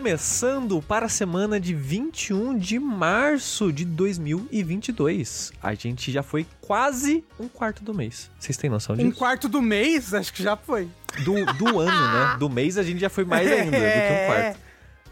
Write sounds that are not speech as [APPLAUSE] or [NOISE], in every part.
Começando para a semana de 21 de março de 2022. A gente já foi quase um quarto do mês. Vocês têm noção disso? Um quarto do mês? Acho que já foi. Do, do ano, né? [LAUGHS] Do mês a gente já foi mais ainda do que um quarto.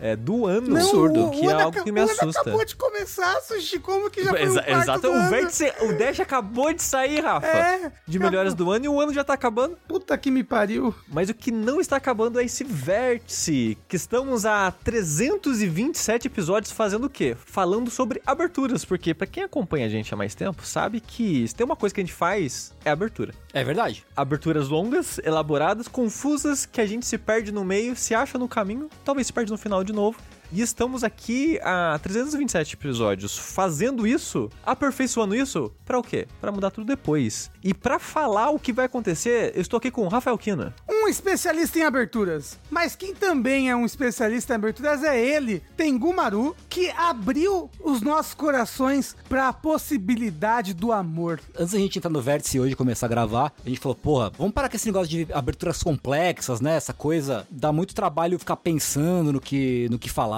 É, do ano, Não, absurdo, o- que o é ano algo que me acabou- O assusta. ano acabou de começar, Sushi, como que já foi um Exa- quarto exato, do o ano? vértice, o Dash acabou de sair, Rafa. É, de melhores do ano e o ano já tá acabando. Puta que me pariu. Mas o que não está acabando é esse vértice, que estamos há 327 episódios fazendo o quê? Falando sobre aberturas, porque pra quem acompanha a gente há mais tempo, sabe que se tem uma coisa que a gente faz, é abertura. É verdade. Aberturas longas, elaboradas, confusas, que a gente se perde no meio, se acha no caminho, talvez se perde no final de novo. E estamos aqui há 327 episódios fazendo isso, aperfeiçoando isso, pra o quê? Pra mudar tudo depois. E pra falar o que vai acontecer, eu estou aqui com o Rafael Kina. Um especialista em aberturas. Mas quem também é um especialista em aberturas é ele, Tengu Maru, que abriu os nossos corações para a possibilidade do amor. Antes da gente entrar no vértice hoje e começar a gravar, a gente falou, porra, vamos parar com esse negócio de aberturas complexas, né? Essa coisa dá muito trabalho ficar pensando no que, no que falar.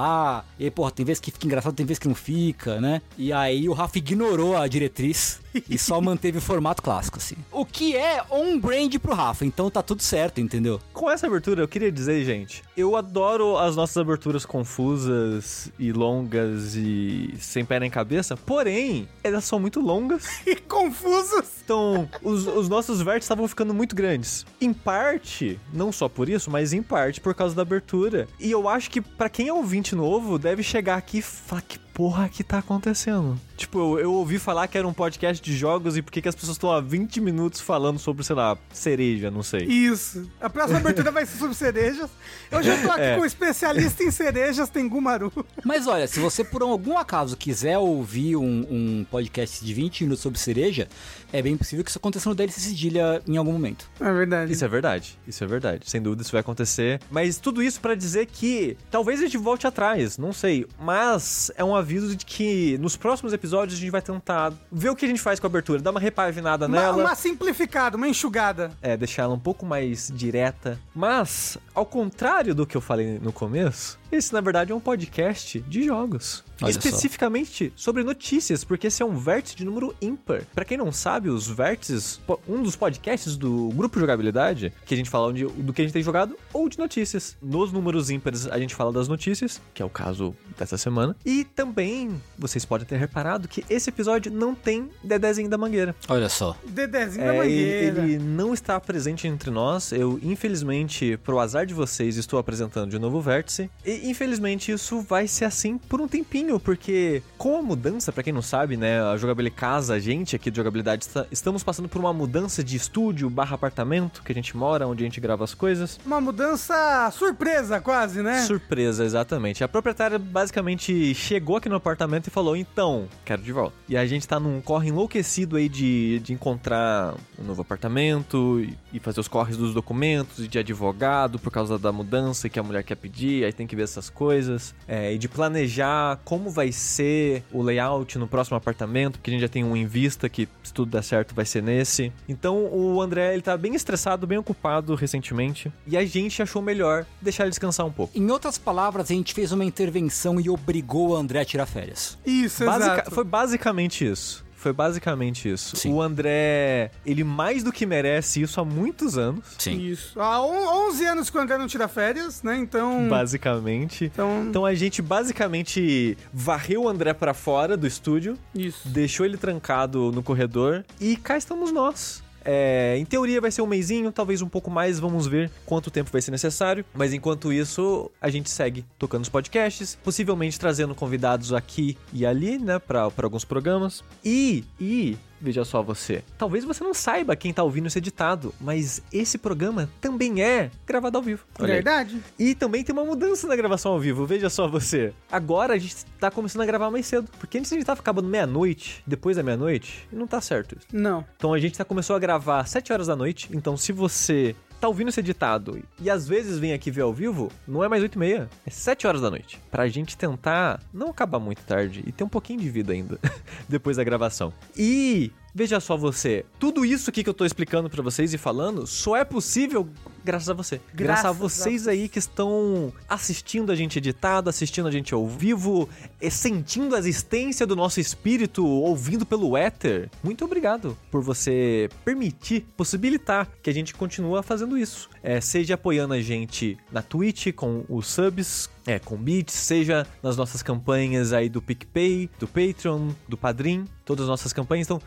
E aí, porra, tem vezes que fica engraçado, tem vezes que não fica, né? E aí o Rafa ignorou a diretriz e só manteve o formato clássico, assim. O que é on-brand pro Rafa, então tá tudo certo, entendeu? Com essa abertura, eu queria dizer, gente, eu adoro as nossas aberturas confusas e longas e sem pé nem cabeça, porém, elas são muito longas. [LAUGHS] E confusos. Então, os, os nossos vértices estavam ficando muito grandes. Em parte, não só por isso, mas em parte por causa da abertura. E eu acho que pra quem é ouvinte novo, deve chegar aqui e falar que porra que tá acontecendo. Tipo, eu, eu ouvi falar que era um podcast de jogos e por que que as pessoas estão há 20 minutos falando sobre, sei lá, cereja, não sei. Isso. A próxima abertura vai ser sobre cerejas. Eu tô aqui É. com o especialista em cerejas, Tengu Maru. Mas olha, se você por algum acaso quiser ouvir um, um podcast de 20 minutos sobre cereja, é bem possível que isso aconteça no DLC Cedilha em algum momento. É verdade. Isso é verdade, isso é verdade. Sem dúvida isso vai acontecer. Mas tudo isso pra dizer que talvez a gente volte atrás, não sei. Mas é um aviso de que nos próximos episódios a gente vai tentar ver o que a gente faz com a abertura, dar uma repaginada Uma, nela. uma simplificada, uma enxugada. É, deixar ela um pouco mais direta. Mas, ao contrário do que eu falei no começo, esse na verdade é um podcast de jogos. Olha só. Especificamente sobre notícias, porque esse é um vértice de número ímpar. Pra quem não sabe, os vértices, um dos podcasts do grupo Jogabilidade, que a gente fala onde- do que a gente tem jogado, ou de notícias. Nos números ímpares a gente fala das notícias, que é o caso dessa semana. E também, vocês podem ter reparado que esse episódio não tem Dedezinho da Mangueira. Olha só. Dedezinho da É, ele, mangueira. ele não está presente entre nós. Eu, infelizmente, pro azar de vocês, estou apresentando de novo o vértice. E, infelizmente, isso vai ser assim por um tempinho, porque com a mudança, pra quem não sabe, né, a jogabilidade casa, a gente aqui de jogabilidade, está- estamos passando por uma mudança de estúdio barra apartamento que a gente mora, onde a gente grava as coisas. Uma mudança surpresa, quase, né? Surpresa, exatamente. A proprietária basicamente chegou aqui no apartamento e falou: então, quero de volta. E a gente tá num corre enlouquecido aí de, de encontrar um novo apartamento e, e fazer os corres dos documentos e de advogado por causa da mudança que a mulher quer pedir, aí tem que ver essas coisas. É, e de planejar como vai ser o layout no próximo apartamento, porque a gente já tem um em vista que, se tudo der certo, vai ser nesse. Então o André, ele tá bem estressado, bem ocupado recentemente. E a gente achou melhor deixar ele descansar um pouco. Em outras palavras, a gente fez uma intervenção e obrigou o André a tirar férias. Isso, Basica- exato. Foi basicamente isso. Foi basicamente isso. Sim. O André, ele mais do que merece isso há muitos anos. Sim. Isso. Há on- 11 anos que o André não tira férias, né? Então... Basicamente. Então, Então a gente basicamente varreu o André pra fora do estúdio, isso. deixou ele trancado no corredor e cá estamos nós. É, em teoria vai ser um mêsinho, talvez um pouco mais, vamos ver quanto tempo vai ser necessário. Mas enquanto isso, a gente segue tocando os podcasts, possivelmente trazendo convidados aqui e ali, né, pra alguns programas. E, e, veja só você, talvez você não saiba quem tá ouvindo esse editado, mas esse programa também é gravado ao vivo. Olha aí. Verdade? E também tem uma mudança na gravação ao vivo, veja só você. Agora a gente tá começando a gravar mais cedo. Porque antes a gente tava acabando meia-noite, depois da meia-noite, e não tá certo isso. Não. Então a gente tá, começou a gravar às 7 horas da noite. Então se você tá ouvindo esse editado e às vezes vem aqui ver ao vivo, não é mais 8 e meia, é 7 horas da noite. Pra gente tentar não acabar muito tarde e ter um pouquinho de vida ainda [LAUGHS] depois da gravação. E veja só você, tudo isso aqui que eu tô explicando pra vocês e falando só é possível graças a você. Graças Graças, a a vocês aí que estão assistindo a gente editado, assistindo a gente ao vivo, e sentindo a existência do nosso espírito, ouvindo pelo éter. Muito obrigado por você permitir, possibilitar que a gente continue fazendo isso. É, seja apoiando a gente na Twitch com os subs, é, com bits, seja nas nossas campanhas aí do PicPay, do Patreon, do Padrim, todas as nossas campanhas. Então,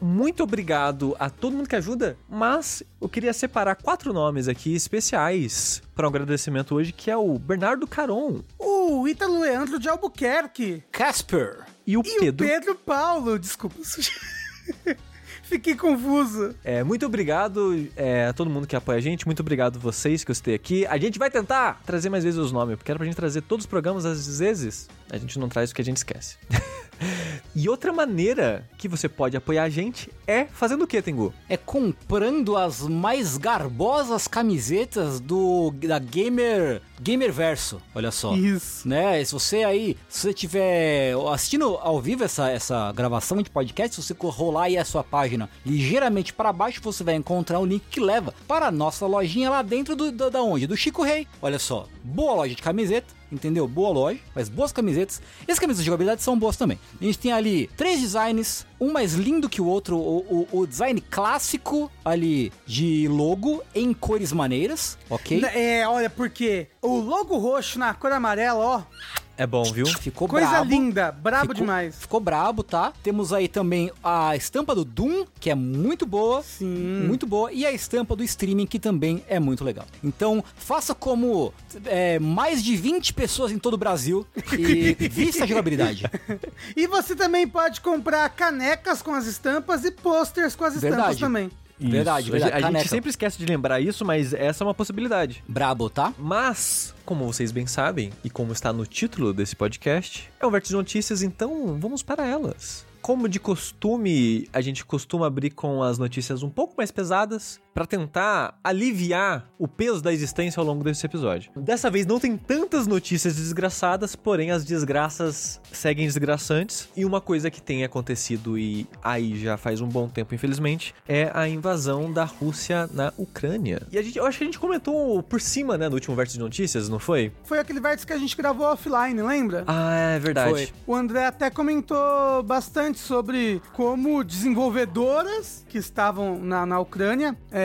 muito obrigado a todo mundo que ajuda, mas eu queria separar quatro nomes aqui especiais para um agradecimento hoje, que é o Bernardo Caron O Ítalo Leandro de Albuquerque. Casper. e o E Pedro. o Pedro Paulo. Desculpa. [LAUGHS] Fiquei confuso. É, muito obrigado é, a todo mundo que apoia a gente, muito obrigado vocês que eu citei aqui. A gente vai tentar trazer mais vezes os nomes, porque era pra gente trazer todos os programas, às vezes a gente não traz o que a gente esquece. [LAUGHS] e outra maneira que você pode apoiar a gente é fazendo o que, Tengu? É comprando as mais garbosas camisetas do da Gamer Gamer Verso, olha só. Isso. Né? E se você aí, se você tiver assistindo ao vivo essa, essa gravação de podcast, se você rolar aí a sua página ligeiramente para baixo, você vai encontrar um link que leva para a nossa lojinha lá dentro do, do- da onde? Do Chico Rei. Olha só, boa loja de camiseta, entendeu? Boa loja, mas boas camisetas. E as camisetas de jogabilidade são boas também. A gente tem ali três designs, um mais lindo que o outro, o, o- o design clássico ali de logo em cores maneiras, ok? É, olha, porque o logo roxo na cor amarela, ó, É bom, viu? Ficou coisa brabo. linda, brabo Ficou- demais. Ficou brabo, tá? Temos aí também a estampa do Doom, que é muito boa. Sim. Muito boa. E a estampa do streaming, que também é muito legal. Então, faça como é, mais de 20 pessoas em todo o Brasil e [LAUGHS] vista a jogabilidade. E você também pode comprar canecas com as estampas e posters com as estampas Verdade. também. Verdade, Isso. verdade. A, gente- a Caneca. gente sempre esquece de lembrar isso, mas essa é uma possibilidade. Brabo, tá? Mas, como vocês bem sabem, e como está no título desse podcast, é um vértice de notícias, então vamos para elas. Como de costume, a gente costuma abrir com as notícias um pouco mais pesadas para tentar aliviar o peso da existência ao longo desse episódio. Dessa vez não tem tantas notícias desgraçadas, porém as desgraças seguem desgraçantes. E uma coisa que tem acontecido e aí já faz um bom tempo, infelizmente, é a invasão da Rússia na Ucrânia. E a gente, eu acho que a gente comentou por cima, né, no último vértice de notícias, não foi? Foi aquele vértice que a gente gravou offline, lembra? Ah, é verdade. Foi. O André até comentou bastante sobre como desenvolvedoras que estavam na, na Ucrânia, é,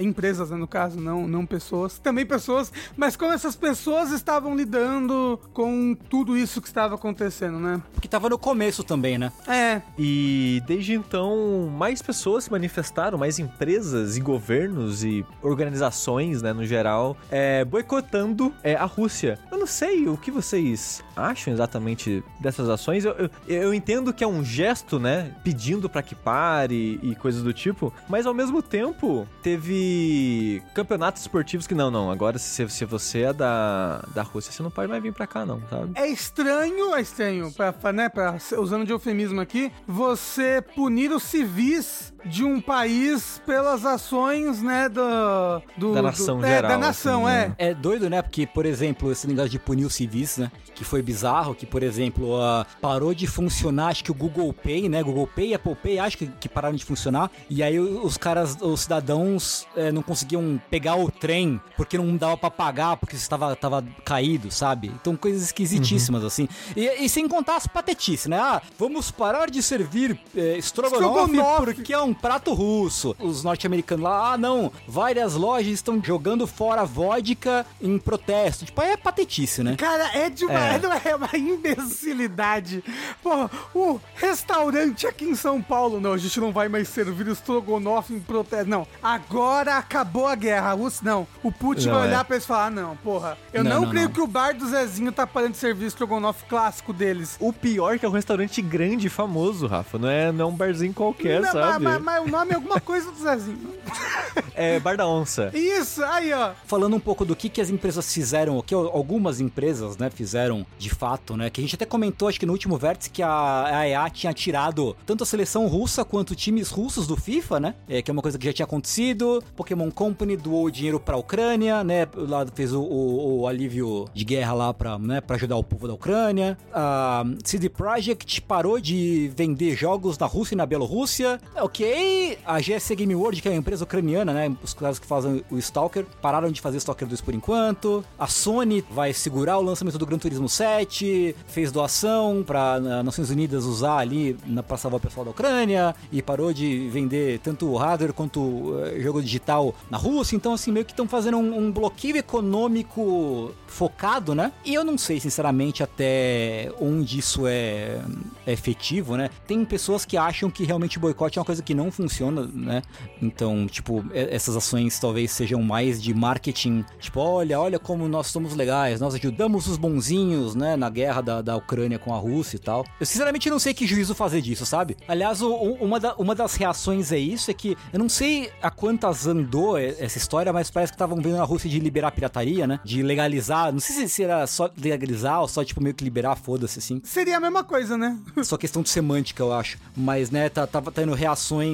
empresas né, no caso, não, não pessoas, também pessoas, mas como essas pessoas estavam lidando com tudo isso que estava acontecendo, né? Porque tava no começo também, né? É, E desde então, mais pessoas se manifestaram, mais empresas e governos e organizações, né, no geral, é, boicotando é, a Rússia. Eu não sei o que vocês acham exatamente dessas ações. Eu, eu, eu entendo que é um gesto, né, pedindo pra que pare e coisas do tipo, mas ao mesmo tempo teve campeonatos esportivos que não, não. Agora se, se você é da, da Rússia, você não pode mais vir pra cá, não, sabe? é estranho, é estranho, pra, né, pra, usando de eufemismo aqui, você punir os civis de um país pelas ações, né, do... do Da nação do, é, geral, da nação, assim, é. né? É doido, né? Porque, por exemplo, esse negócio de punir os civis, né? Que foi bizarro, que, por exemplo, ah, parou de funcionar, acho que o Google Pay, né? Google Pay e Apple Pay, acho que, que pararam de funcionar. E aí os caras, os cidadãos eh, não conseguiam pegar o trem porque não dava pra pagar, porque estava tava caído, sabe? Então coisas esquisitíssimas, assim. E, e sem contar as patetices, né? Ah, vamos parar de servir estrogonofe, Estrogonofe. porque é um prato russo. Os norte-americanos lá, ah, não, várias lojas estão jogando fora vodka em protesto. Tipo, aí é patetice, né? Cara, é de uma, É. não é uma imbecilidade. Pô, o restaurante aqui em São Paulo, não, a gente não vai mais servir estrogonofe em protesto. Não, agora acabou a guerra. A Rússia, não. O Putin Não, vai é. olhar pra eles e falar, ah, não, porra, eu Não, não, não, creio não. que o bar do Zezinho tá parando de servir estrogonofe clássico deles. O pior é que é um restaurante grande e famoso, Rafa. Não é, não é um barzinho qualquer, Não, sabe? mas, mas- mas o nome é alguma coisa do Zezinho. [LAUGHS] É Bar da Onça. Isso, aí, ó. Falando um pouco do que, que as empresas fizeram, o que algumas empresas, né, fizeram de fato, né? Que a gente até comentou, acho que no último vértice, que a, a EA tinha tirado tanto a seleção russa quanto times russos do FIFA, né? É, que é uma coisa que já tinha acontecido. Pokémon Company doou dinheiro pra Ucrânia, né? Lá fez o, o- o alívio de guerra lá pra, né, pra ajudar o povo da Ucrânia. A CD Projekt parou de vender jogos na Rússia e na Bielorrússia. É o que ok, a GSC Game World, que é a empresa ucraniana, né? Os caras que fazem o Stalker, pararam de fazer Stalker 2 por enquanto. A Sony vai segurar o lançamento do Gran Turismo 7, fez doação para Nações Unidas usar ali na, pra salvar o pessoal da Ucrânia e parou de vender tanto hardware quanto uh, jogo digital na Rússia. Então, assim, meio que estão fazendo um, um bloqueio econômico focado, né? E eu não sei, sinceramente, até onde isso é, é efetivo, né? Tem pessoas que acham que realmente boicote é uma coisa que não funciona, né? Então, tipo, essas ações talvez sejam mais de marketing, tipo, olha, olha como nós somos legais, nós ajudamos os bonzinhos, né, na guerra da, da Ucrânia com a Rússia e tal. Eu sinceramente não sei que juízo fazer disso, sabe? Aliás, o, uma, da, uma das reações é isso, é que eu não sei a quantas andou essa história, mas parece que estavam vendo a Rússia de liberar a pirataria, né? De legalizar, não sei se era só legalizar ou só, tipo, meio que liberar, foda-se, assim. Seria a mesma coisa, né? Só questão de semântica, eu acho. Mas, né, tá, tava tendo reações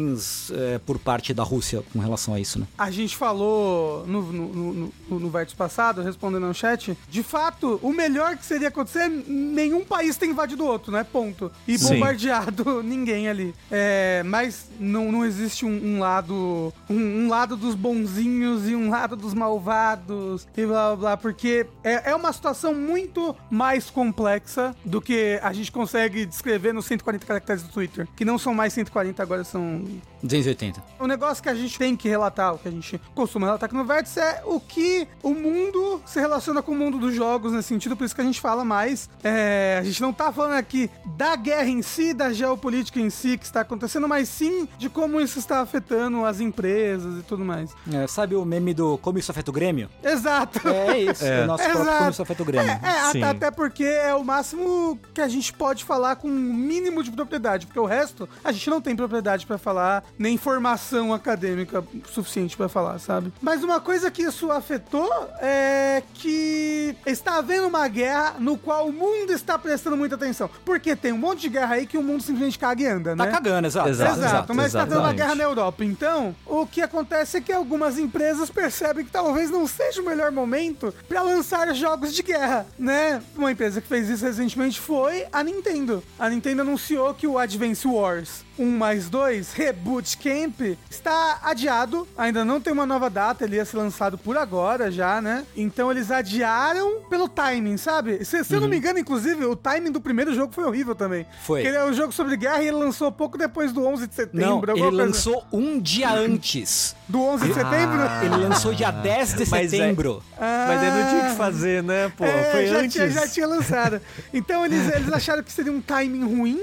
é, por parte da Rússia com relação a isso, né? A gente falou no, no, no, no vértice passado, respondendo no chat, de fato, o melhor que seria acontecer, nenhum país tem invadido o outro, né? Ponto. E Sim. bombardeado [LAUGHS] ninguém ali. É, mas não, não existe um, um lado um, um, lado dos bonzinhos e um lado dos malvados e blá blá blá, porque é, é uma situação muito mais complexa do que a gente consegue descrever nos 140 caracteres do Twitter, que não são mais 140, agora são and 280. O negócio que a gente tem que relatar, o que a gente costuma relatar aqui no Vértice, é o que o mundo se relaciona com o mundo dos jogos nesse sentido, por isso que a gente fala mais. É, a gente não tá falando aqui da guerra em si, da geopolítica em si que está acontecendo, mas sim de como isso está afetando as empresas e tudo mais. É, sabe o meme do Como Isso Afeta o Grêmio? Exato. É isso, é. o nosso Exato. próprio Como Isso Afeta o Grêmio. É, é, Sim. até, porque é o máximo que a gente pode falar com um mínimo de propriedade, porque o resto a gente não tem propriedade pra falar, nem formação acadêmica suficiente pra falar, sabe? Mas uma coisa que isso afetou é que está havendo uma guerra no qual o mundo está prestando muita atenção. Porque tem um monte de guerra aí que o mundo simplesmente caga e anda, Tá né? cagando, exato. Exato, Exato, mas tá tendo uma guerra na Europa. Então, o que acontece é que algumas empresas percebem que talvez não seja o melhor momento pra lançar jogos de guerra, né? Uma empresa que fez isso recentemente foi a Nintendo. A Nintendo anunciou que o Advance Wars 1 mais 2 Reboot Camp está adiado. Ainda não tem uma nova data, ele ia ser lançado por agora já, né? Então eles adiaram pelo timing, sabe? Se, se eu não me engano, inclusive, o timing do primeiro jogo foi horrível também. Foi. Porque ele é um jogo sobre guerra e ele lançou pouco depois do 11 de setembro. Não, ele coisa- lançou um dia antes. Do 11 de setembro? Ele lançou dia 10 de [LAUGHS] Mas é- setembro. Mas aí não tinha o que fazer, né, pô? É, Foi já antes. Tinha, já tinha lançado. Então eles, eles acharam que seria um timing ruim.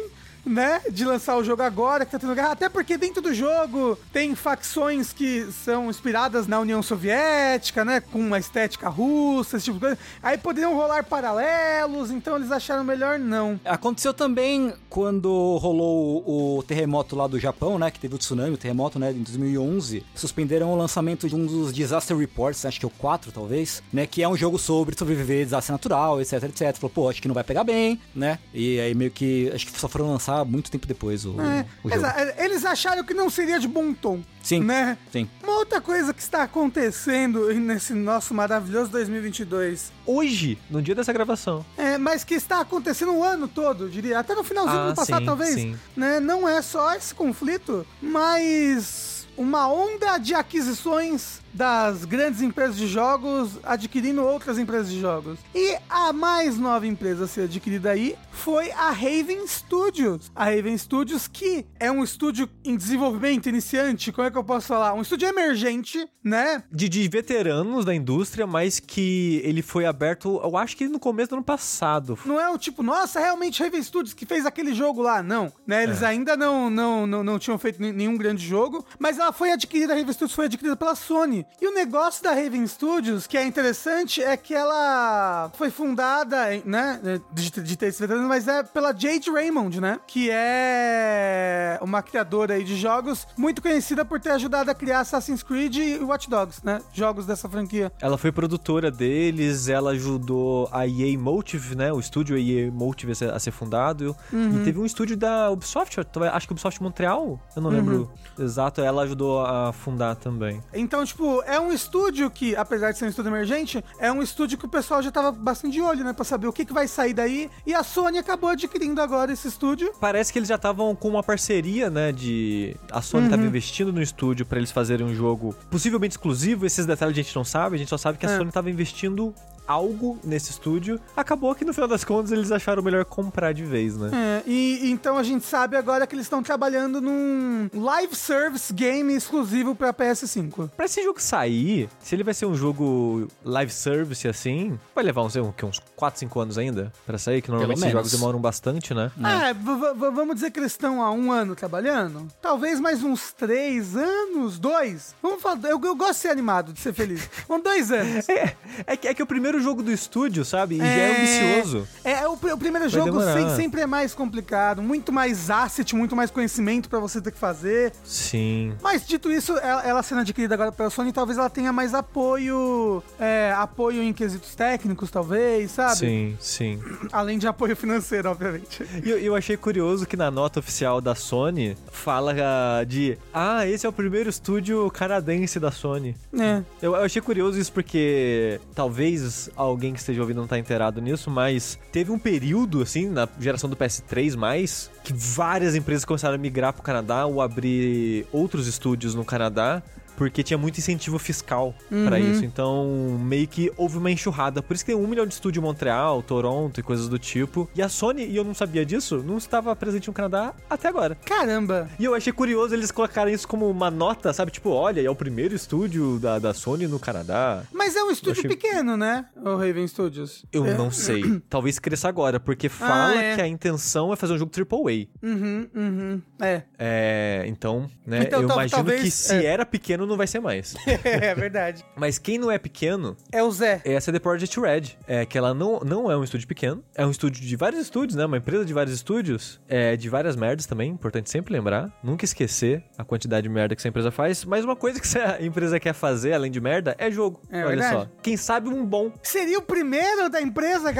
Né, de lançar o jogo agora, que tá tendo guerra, até porque dentro do jogo tem facções que são inspiradas na União Soviética, né, com uma estética russa, esse tipo de coisa. Aí poderiam rolar paralelos, então eles acharam melhor não. Aconteceu também quando rolou o, terremoto lá do Japão, né? Que teve o tsunami, o terremoto, né? Em 2011. Suspenderam o lançamento de um dos Disaster Reports, acho que é o 4, talvez, né? Que é um jogo sobre sobreviver desastre natural, etc, etc. Falou, pô, acho que não vai pegar bem, né? E aí meio que, acho que só foram lançar muito tempo depois o, É, o jogo. exa- eles acharam que não seria de bom tom. Sim, Né? sim. Uma outra coisa que está acontecendo nesse nosso maravilhoso 2022 Hoje, no dia dessa gravação. É, mas que está acontecendo o ano todo, eu diria. Até no finalzinho do Ah, ano passado, sim, talvez. sim. Né? Não é só esse conflito, mas uma onda de aquisições das grandes empresas de jogos adquirindo outras empresas de jogos. E a mais nova empresa a ser adquirida aí foi a Raven Studios. A Raven Studios, que é um estúdio em desenvolvimento iniciante, como é que eu posso falar? Um estúdio emergente, né? De, de veteranos da indústria, mas que ele foi aberto, eu acho que no começo do ano passado. Não é o tipo, nossa, realmente Raven Studios que fez aquele jogo lá. Não, né? Eles ainda não, não, não, não tinham feito nenhum grande jogo, mas ela foi adquirida, a Raven Studios foi adquirida pela Sony. E o negócio da Raven Studios, que é interessante, é que ela foi fundada, né, de, de ter esse veterano, mas é pela Jade Raymond, né? Que é uma criadora aí de jogos muito conhecida por ter ajudado a criar Assassin's Creed e Watch Dogs, né? Jogos dessa franquia. Ela foi produtora deles, ela ajudou a EA Motive, né? O estúdio EA Motive a ser, fundado. Uhum. E teve um estúdio da Ubisoft, acho que Ubisoft Montreal, eu não lembro Uhum. exato, ela ajudou a fundar também. Então, tipo, tipo, é um estúdio que, apesar de ser um estúdio emergente, é um estúdio que o pessoal já tava bastante de olho, né? Pra saber o que, que vai sair daí. E a Sony acabou adquirindo agora esse estúdio. Parece que eles já estavam com uma parceria, né? De. A Sony Uhum. tava investindo no estúdio pra eles fazerem um jogo possivelmente exclusivo. Esses detalhes a gente não sabe, a gente só sabe que a É. Sony tava investindo algo nesse estúdio. Acabou que no final das contas eles acharam melhor comprar de vez, né? É, e então a gente sabe agora que eles estão trabalhando num live service game exclusivo pra PS5. Pra esse jogo sair, se ele vai ser um jogo live service assim, vai levar uns, um, que, uns 4, 5 anos ainda pra sair, que normalmente esses jogos demoram bastante, né? É, vamos dizer que eles estão há um ano trabalhando? Talvez mais uns três anos, dois. Vamos falar, eu, eu gosto de ser animado, de ser feliz. Uns [LAUGHS] dois anos. É, é, que, é que o primeiro jogo do estúdio, sabe? E já é ambicioso. É, o, pr- o primeiro jogo demorar. sem- sempre é mais complicado, muito mais asset, muito mais conhecimento pra você ter que fazer. Sim. Mas dito isso, ela, ela sendo adquirida agora pela Sony, talvez ela tenha mais apoio, é, apoio em quesitos técnicos, talvez, sabe? Sim, sim. Além de apoio financeiro, obviamente. E eu, eu achei curioso que na nota oficial da Sony fala ah, de Ah, esse é o primeiro estúdio canadense da Sony. É. Eu, eu achei curioso isso porque talvez alguém que esteja ouvindo não tá inteirado nisso, mas teve um período, assim, na geração do PS3 mais, que várias empresas começaram a migrar pro Canadá ou abrir outros estúdios no Canadá. Porque tinha muito incentivo fiscal pra isso. Então, meio que houve uma enxurrada. Por isso que tem um milhão de estúdio em Montreal, Toronto e coisas do tipo. E a Sony, e eu não sabia disso, não estava presente no Canadá até agora. Caramba. E eu achei curioso eles colocarem isso como uma nota, sabe? Tipo, olha, é o primeiro estúdio da, da Sony no Canadá. Mas é um estúdio achei- pequeno, né? O Raven Studios. Eu É. não sei. [CLEARS THROAT] Talvez cresça agora, porque fala é. que a intenção é fazer um jogo AAA. Uhum, uhum. É. É, então, né? Então, eu imagino talvez- que se é. era pequeno, não vai ser mais. [LAUGHS] é verdade. Mas quem não é pequeno É o Zé. é a CD Projekt Red. É que ela não, não é um estúdio pequeno. É um estúdio de vários estúdios, né? Uma empresa de vários estúdios. É de várias merdas também. Importante sempre lembrar. Nunca esquecer a quantidade de merda que essa empresa faz. Mas uma coisa que essa [LAUGHS] empresa quer fazer, além de merda, é jogo. É Olha verdade. só. Quem sabe um bom. Seria o primeiro da empresa.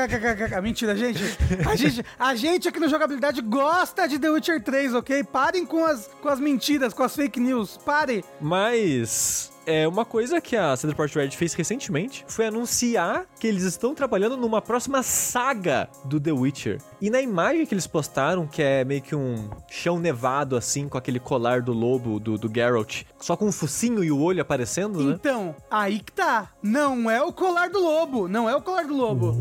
Mentira, gente. A gente, a gente aqui no Jogabilidade gosta de The Witcher 3, ok? Parem com as, com as mentiras, com as fake news. Parem. Mas é uma coisa que a CD Projekt Red fez recentemente foi anunciar que eles estão trabalhando numa próxima saga do The Witcher. E na imagem que eles postaram, que é meio que um chão nevado assim, com aquele colar do lobo do, do Geralt, só com o focinho e o olho aparecendo, né? Então, aí que tá. Não é o colar do lobo. Não é o colar do lobo.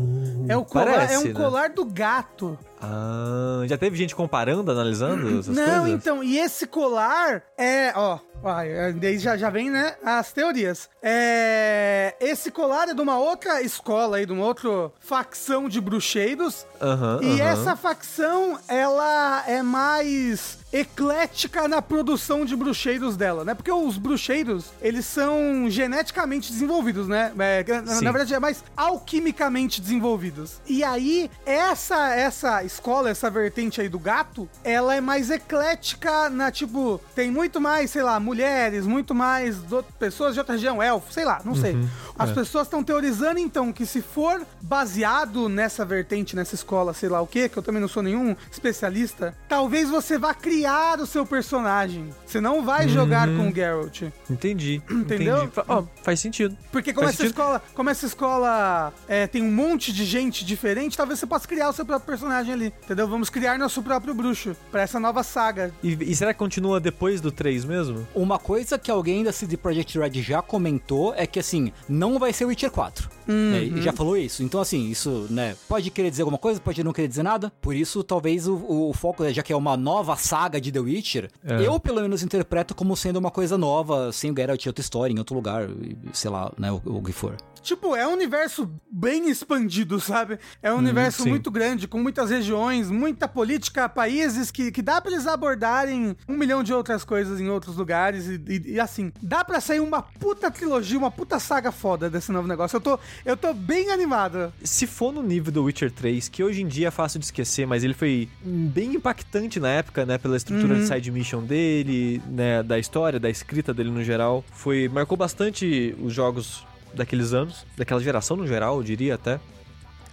É o colar, parece, é um né? colar do gato. Ah, já teve gente comparando, analisando [CLEARS THROAT] essas Não, coisas? então, e esse colar é, ó, ó, daí já, já vem, né, as teorias. É, esse colar é de uma outra escola aí, de uma outra facção de bruxeiros. Aham, E essa facção, ela é mais eclética na produção de bruxeiros dela, né? Porque os bruxeiros, eles são geneticamente desenvolvidos, né? É, na, na verdade, é mais alquimicamente desenvolvidos. E aí, essa essa escola, essa vertente aí do gato, ela é mais eclética na, tipo, tem muito mais, sei lá, mulheres, muito mais do- pessoas de outra região, elfo, sei lá, não sei. As é. pessoas estão teorizando, então, que se for baseado nessa vertente, nessa escola, sei lá o que, que eu também não sou nenhum especialista, talvez você vá criar o seu personagem. Você não vai jogar com o Geralt. Entendi. [CLEARS THROAT] Entendeu? Entendi. Ó, faz sentido. Porque como Faz essa sentido. escola, como essa escola é, tem um monte de gente diferente, talvez você possa criar o seu próprio personagem ali, entendeu? Vamos criar nosso próprio bruxo pra essa nova saga. E, e será que continua depois do 3 mesmo? Uma coisa que alguém da CD Projekt Red já comentou é que, assim, não vai ser Witcher 4. É, e já falou isso. Então, assim, isso, né, pode querer dizer alguma coisa, pode não querer dizer nada. Por isso, talvez o, o foco, né, já que é uma nova saga de The Witcher, É. eu, pelo menos, interpreto como sendo uma coisa nova, sem o Geralt em outra história, em outro lugar, e, sei lá, né, o, o que for. Tipo, é um universo bem expandido, sabe? É um universo sim. muito grande, com muitas regiões, muita política, países que, que dá pra eles abordarem um milhão de outras coisas em outros lugares e, e- e assim, dá pra sair uma puta trilogia, uma puta saga foda desse novo negócio. Eu tô, eu tô bem animado. Se for no nível do Witcher 3, que hoje em dia é fácil de esquecer, mas ele foi bem impactante na época, né? Pela estrutura de side mission dele, né? Da história, da escrita dele no geral. Foi. Marcou bastante os jogos daqueles anos, daquela geração no geral, eu diria até.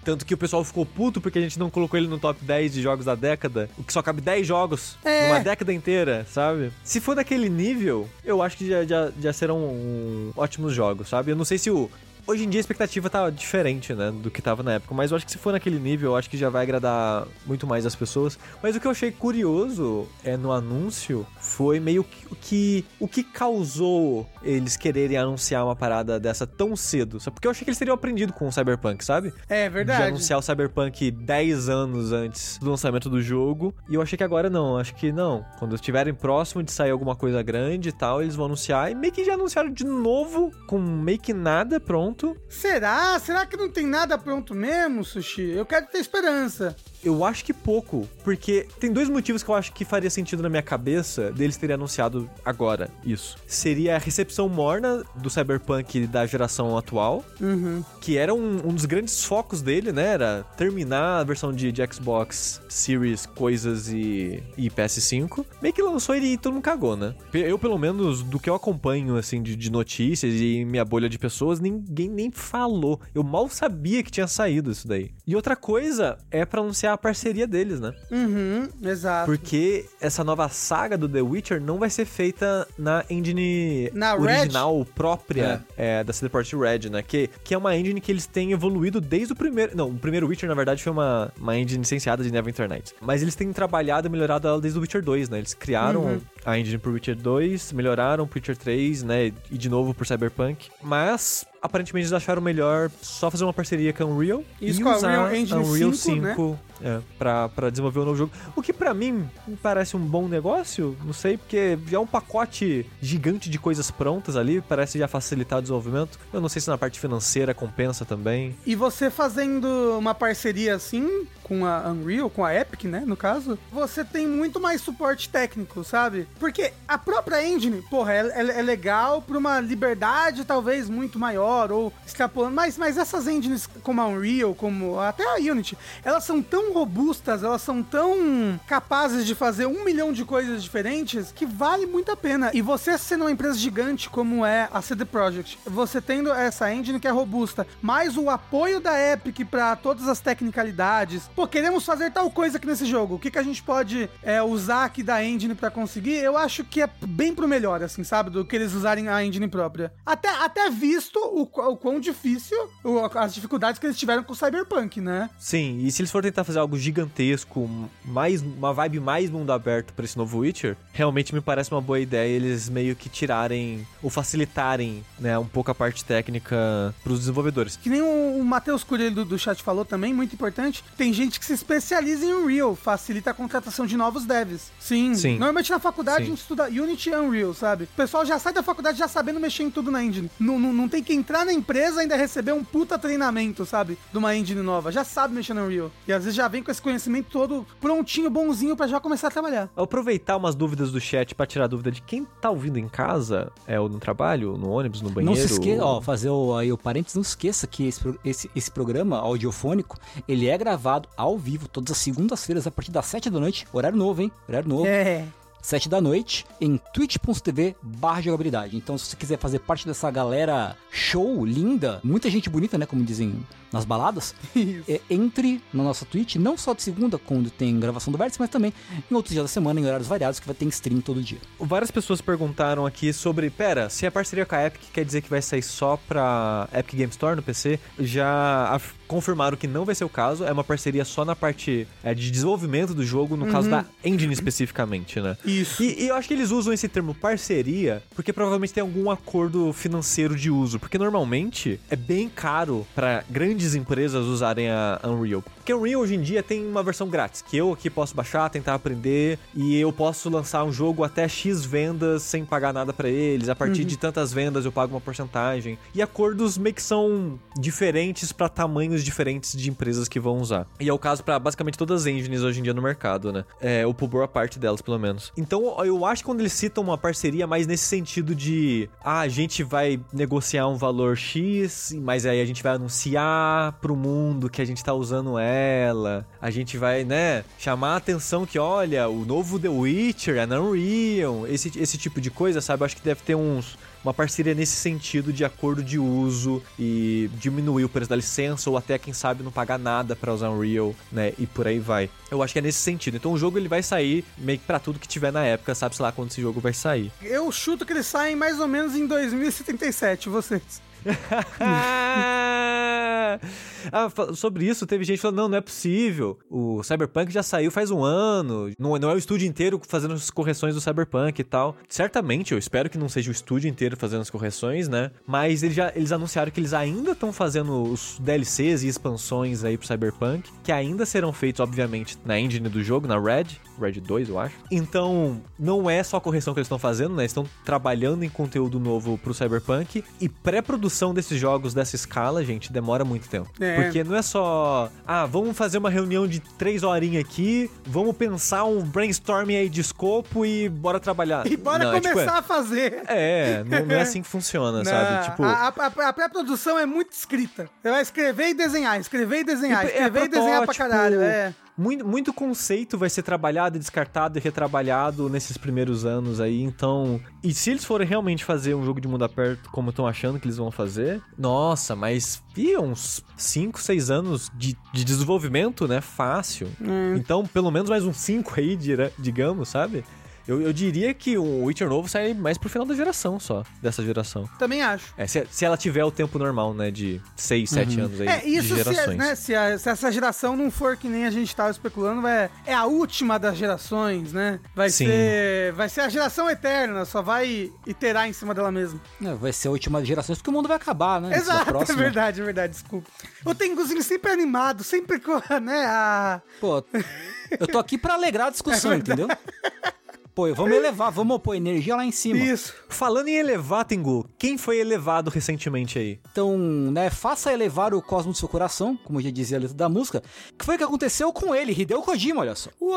Tanto que o pessoal ficou puto porque a gente não colocou ele no top 10 de jogos da década, o que só cabe 10 jogos É. numa década inteira, sabe? Se for daquele nível, eu acho que já, já, já serão um, ótimos jogos, sabe? Eu não sei se o. Hoje em dia a expectativa tá diferente, né, do que tava na época, mas eu acho que se for naquele nível, eu acho que já vai agradar muito mais as pessoas. Mas o que eu achei curioso é no anúncio foi meio que o que, o que causou eles quererem anunciar uma parada dessa tão cedo. Sabe? Porque eu achei que eles teriam aprendido com o Cyberpunk, sabe? É De verdade. anunciar o Cyberpunk 10 anos antes do lançamento do jogo. E eu achei que agora não, acho que não. Quando estiverem próximo de sair alguma coisa grande e tal, eles vão anunciar. E meio que já anunciaram de novo, com meio que nada pronto. Será? Será que não tem nada pronto mesmo, Sushi? Eu quero ter esperança. Eu acho que pouco, porque tem dois motivos que eu acho que faria sentido na minha cabeça deles terem anunciado agora isso. Seria a recepção morna do Cyberpunk da geração atual, Uhum. que era um, um dos grandes focos dele, né? Era terminar a versão de, de Xbox Series, coisas e, e PS5. Meio que lançou ele e todo mundo cagou, né? Eu, pelo menos, do que eu acompanho, assim, de, de notícias e minha bolha de pessoas, ninguém nem falou. Eu mal sabia que tinha saído isso daí. E outra coisa é pra anunciar a parceria deles, né? Uhum, exato. Porque essa nova saga do The Witcher não vai ser feita na engine Na Red? original própria é, da CD Projekt Red, né? Que, que é uma engine que eles têm evoluído desde o primeiro... Não, o primeiro Witcher, na verdade, foi uma, uma engine licenciada de Neverwinter Nights. Mas eles têm trabalhado e melhorado ela desde o Witcher 2, né? Eles criaram Uhum. a engine pro Witcher 2, melhoraram pro Witcher 3, né? E de novo pro Cyberpunk. Mas... Aparentemente eles acharam melhor só fazer uma parceria com a Unreal Isso e com a usar Unreal Engine Unreal 5, né? 5 é, pra, desenvolver um novo jogo. O que pra mim parece um bom negócio, não sei, porque já é um pacote gigante de coisas prontas ali, parece já facilitar o desenvolvimento. Eu não sei se na parte financeira compensa também. E você fazendo uma parceria assim com a Unreal, com a Epic, né, no caso, você tem muito mais suporte técnico, sabe? Porque a própria engine, porra, é, é- é legal pra uma liberdade talvez muito maior ou extrapolando, mas, mas essas engines como a Unreal, como até a Unity, elas são tão robustas, elas são tão capazes de fazer um milhão de coisas diferentes que vale muito a pena. E você sendo uma empresa gigante como é a CD Projekt, você tendo essa engine que é robusta, mais o apoio da Epic pra todas as tecnicalidades. Pô, queremos fazer tal coisa aqui nesse jogo. O que, que a gente pode é, usar aqui da engine pra conseguir? Eu acho que é bem pro melhor, assim, sabe? Do que eles usarem a engine própria. Até, até visto o, o quão difícil, o- as dificuldades que eles tiveram com o Cyberpunk, né? Sim, e se eles forem tentar fazer algo gigantesco, mais uma vibe mais mundo aberto pra esse novo Witcher, realmente me parece uma boa ideia eles meio que tirarem ou facilitarem, né, um pouco a parte técnica pros desenvolvedores. Que nem o, o Matheus Coelho do, do chat falou também, muito importante. Tem gente que se especializa em Unreal, facilita a contratação de novos devs. Sim. Sim. Normalmente na faculdade Sim. a gente estuda Unity e Unreal, sabe? O pessoal já sai da faculdade já sabendo mexer em tudo na engine. Não, não, não tem que entrar na empresa e ainda receber um puta treinamento, sabe? De uma engine nova. Já sabe mexer no Unreal. E às vezes já vem com esse conhecimento todo prontinho, bonzinho pra já começar a trabalhar. Ao aproveitar umas dúvidas do chat pra tirar dúvida de quem tá ouvindo em casa, é, ou no trabalho, no ônibus, no banheiro. Não se esqueça, ou- ó, fazer o, aí o parênteses, não esqueça que esse, esse, esse programa audiofônico, ele é gravado ao vivo todas as segundas-feiras a partir das 7 da noite, horário novo, hein? Horário novo. É. 7 da noite, em twitch.tv barra jogabilidade. Então, se você quiser fazer parte dessa galera show, linda, muita gente bonita, né? Como dizem nas baladas, [LAUGHS] é, entre na nossa Twitch, não só de segunda, quando tem gravação do Vértice, mas também em outros dias da semana, em horários variados, que vai ter stream todo dia. Várias pessoas perguntaram aqui sobre, pera, se a parceria com a Epic quer dizer que vai sair só pra Epic Game Store no PC, já confirmaram que não vai ser o caso, é uma parceria só na parte é, de desenvolvimento do jogo, no caso da engine especificamente, né? Isso. E, e eu acho que eles usam esse termo parceria porque provavelmente tem algum acordo financeiro de uso. Porque normalmente é bem caro pra grandes empresas usarem a Unreal. Porque a Unreal hoje em dia tem uma versão grátis que eu aqui posso baixar, tentar aprender e eu posso lançar um jogo até X vendas sem pagar nada pra eles. A partir de tantas vendas eu pago uma porcentagem. E acordos meio que são diferentes pra tamanhos diferentes de empresas que vão usar. E é o caso pra basicamente todas as engines hoje em dia no mercado, né? É, ou por boa parte delas, pelo menos. Então, eu acho que quando eles citam uma parceria mais nesse sentido de ah, a gente vai negociar um valor X, mas aí a gente vai anunciar pro mundo que a gente tá usando ela. A gente vai, né, chamar a atenção que, olha, o novo The Witcher é na Unreal. Esse, esse tipo de coisa, sabe? Acho que deve ter uns uma parceria nesse sentido de acordo de uso e diminuir o preço da licença ou até, quem sabe, não pagar nada para usar Unreal, né? E por aí vai. Eu acho que é nesse sentido. Então o jogo ele vai sair meio que pra tudo que tiver na época, sabe-se lá quando esse jogo vai sair. Eu chuto que ele sai mais ou menos em 2077, vocês. Ah, sobre isso, teve gente falando: não, não é possível. O Cyberpunk já saiu faz um ano. Não, não é o estúdio inteiro fazendo as correções do Cyberpunk e tal. Certamente, eu espero que não seja o estúdio inteiro fazendo as correções, né? Mas eles, já, eles anunciaram que eles ainda estão fazendo os DLCs e expansões aí pro Cyberpunk, que ainda serão feitos, obviamente, na engine do jogo, na Red. Red 2, eu acho. Então, não é só a correção que eles estão fazendo, né? Estão trabalhando em conteúdo novo pro Cyberpunk. E pré-produção desses jogos dessa escala, gente, demora muito tempo. É. Porque não é só, ah, vamos fazer uma reunião de três horinhas aqui, vamos pensar um brainstorming aí de escopo e bora trabalhar. E bora Não, é começar tipo, a fazer. é, é, não, não é assim que funciona, sabe? Não, Tipo, a, a- a pré-produção é muito escrita. Você vai escrever e desenhar, escrever e desenhar, É escrever e desenhar pra caralho. É. Muito, muito conceito vai ser trabalhado, descartado e retrabalhado nesses primeiros anos aí, então. E se eles forem realmente fazer um jogo de mundo aberto como estão achando que eles vão fazer, nossa, mas e uns 5, 6 anos de, de desenvolvimento, né? Fácil. Então, pelo menos mais uns 5 aí, digamos, sabe? Eu, eu diria que o Witcher novo sai mais pro final da geração só, dessa geração. Também acho. É, se, se ela tiver o tempo normal, né? De 6, 7 anos aí. É, isso de se, gerações. né, se, a- se essa geração não for que nem a gente tava especulando, vai, é a última das gerações, né? Vai Sim. ser vai ser a geração eterna, só vai iterar em cima dela mesma. É, vai ser a última geração, porque o mundo vai acabar, né? Da Exato, [LAUGHS] é verdade, é verdade, desculpa. O Tenguzinho sempre animado, sempre com, né, a... Pô, eu tô aqui pra alegrar a discussão, [LAUGHS] É entendeu? Pô, vamos elevar, vamos pôr energia lá em cima. Isso. Falando em elevar, Tengu, quem foi elevado recentemente aí? Então, né, faça elevar o cosmo do seu coração, como já dizia a letra da música, que foi o que aconteceu com ele, Hideo Kojima, olha só. Uou!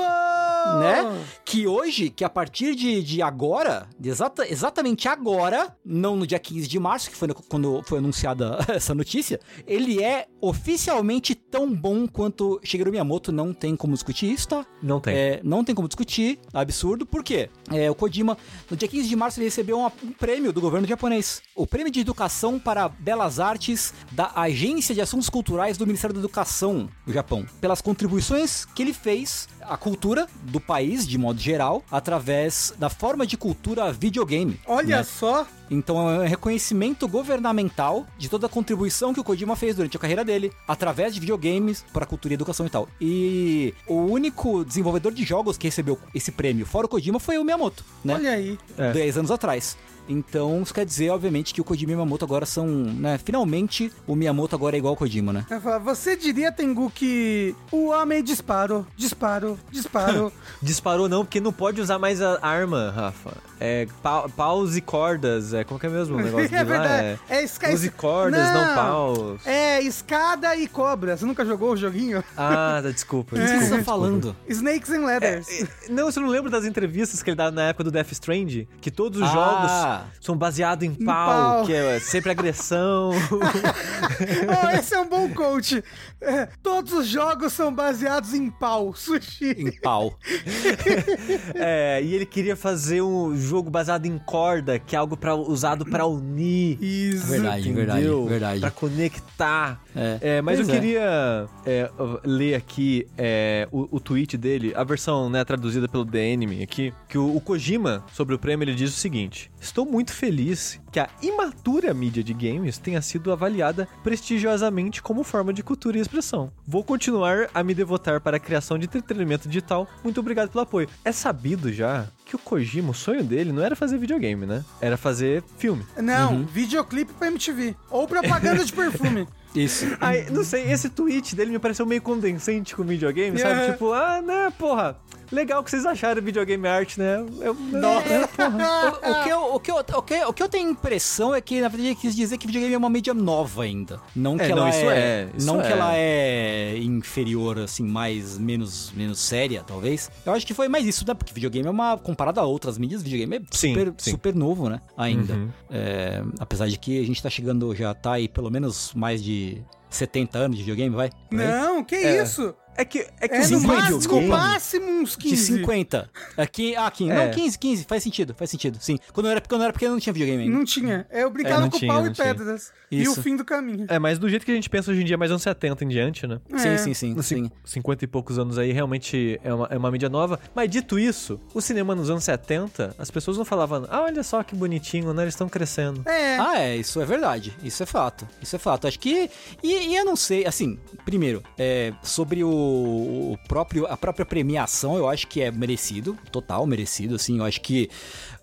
Né? Que hoje, que a partir de, de agora, de exata, exatamente agora, não no dia 15 de março, que foi no- quando foi anunciada [LAUGHS] essa notícia, ele é oficialmente tão bom quanto Shigeru Miyamoto, não tem como discutir isso, tá? Não tem. É, não tem como discutir, absurdo, por quê? É, o Kojima, no dia 15 de março, ele recebeu um prêmio do governo japonês. O Prêmio de Educação para Belas Artes da Agência de Assuntos Culturais do Ministério da Educação do Japão. Pelas contribuições que ele fez à cultura do país, de modo geral, através da forma de cultura videogame. Olha né? só, Então é um reconhecimento governamental de toda a contribuição que o Kojima fez durante a carreira dele, através de videogames para a cultura e educação e tal. E o único desenvolvedor de jogos que recebeu esse prêmio, fora o Kojima, foi o Miyamoto, né? olha aí. É. 10 anos atrás. Então, isso quer dizer, obviamente, que o Kojima e o Miyamoto agora são, né? Finalmente, o Miyamoto agora é igual ao Kojima, né? Eu ia falar, Você diria, Tengu, que o homem disparou, disparou, disparou. [LAUGHS] Disparou não, porque não pode usar mais a arma, Rafa. É pa paus e cordas, é como que é mesmo o [LAUGHS] negócio de é lá? verdade. É, esca... Use cordas, não, paus. É escada e cobra. Você nunca jogou o joguinho? Ah, tá, desculpa, O que você tá falando? Snakes and Ladders. Não, você não lembra das entrevistas que ele dá na época do Death Strand? Que todos os Ah. jogos são baseados em pau, pau. que é sempre agressão. oh, [LAUGHS] esse é um bom coach. É, todos os jogos são baseados em pau, sushi. Em pau. [LAUGHS] é, e ele queria fazer um jogo baseado em corda, que é algo pra, usado pra unir. Isso. Verdade, verdade, Entendeu? verdade. Pra conectar. É. É, mas Pois eu é. queria é, ler aqui é, o, o tweet dele, a versão né, traduzida pelo The Enemy aqui, que o, o Kojima, sobre o prêmio, ele diz o seguinte: Estou muito feliz que a imatura mídia de games tenha sido avaliada prestigiosamente como forma de cultura e expressão. Vou continuar a me devotar para a criação de entretenimento digital. Muito obrigado pelo apoio. É sabido já que o Kojima, o sonho dele não era fazer videogame, né? Era fazer filme. Não, videoclipe pra MTV. Ou propaganda de perfume. [LAUGHS] Isso. Ai, não sei, esse tweet dele me pareceu meio condescendente com videogame, sabe? Tipo, ah, né, porra, legal que vocês acharam videogame arte, né? Eu, [LAUGHS] o, o que eu, o, que eu, o, que, o que eu tenho impressão é que, na verdade, ele quis dizer que videogame é uma mídia nova ainda. Não que É, ela não, isso é. é, isso não que é. ela é inferior, assim, mais. menos, menos séria, talvez. Eu acho que foi mais isso, né? Porque videogame é uma. comparado a outras mídias, videogame é Sim, super, sim. super novo, né? Ainda. Uhum. É, apesar de que a gente tá chegando, já tá aí pelo menos mais de. 70 anos de videogame, vai? Não, que É. isso? É que, é que É no 50 máximo, no máximo uns 15. De 50. Aqui, ah, 15. É. Não, 15, 15. Faz sentido, faz sentido. Sim. Quando eu era, quando eu era pequeno, não tinha videogame ainda. Não tinha. Eu brincava não com tinha, pau e tinha. pedras. E Isso. o fim do caminho. É, mas do jeito que a gente pensa hoje em dia, é mais anos 70 em diante, né? Sim, É. sim, sim, Nos sim. 50 e poucos anos aí, realmente é uma, é uma mídia nova. Mas dito isso, o cinema nos anos 70, as pessoas não falavam, ah, olha só que bonitinho, né? Eles estão crescendo. É. Ah, é, isso é verdade. Isso é fato. Isso é fato. Acho que. E, e eu não sei, assim, primeiro, é, sobre o, o próprio, a própria premiação, eu acho que é merecido, total merecido, assim. Eu acho que.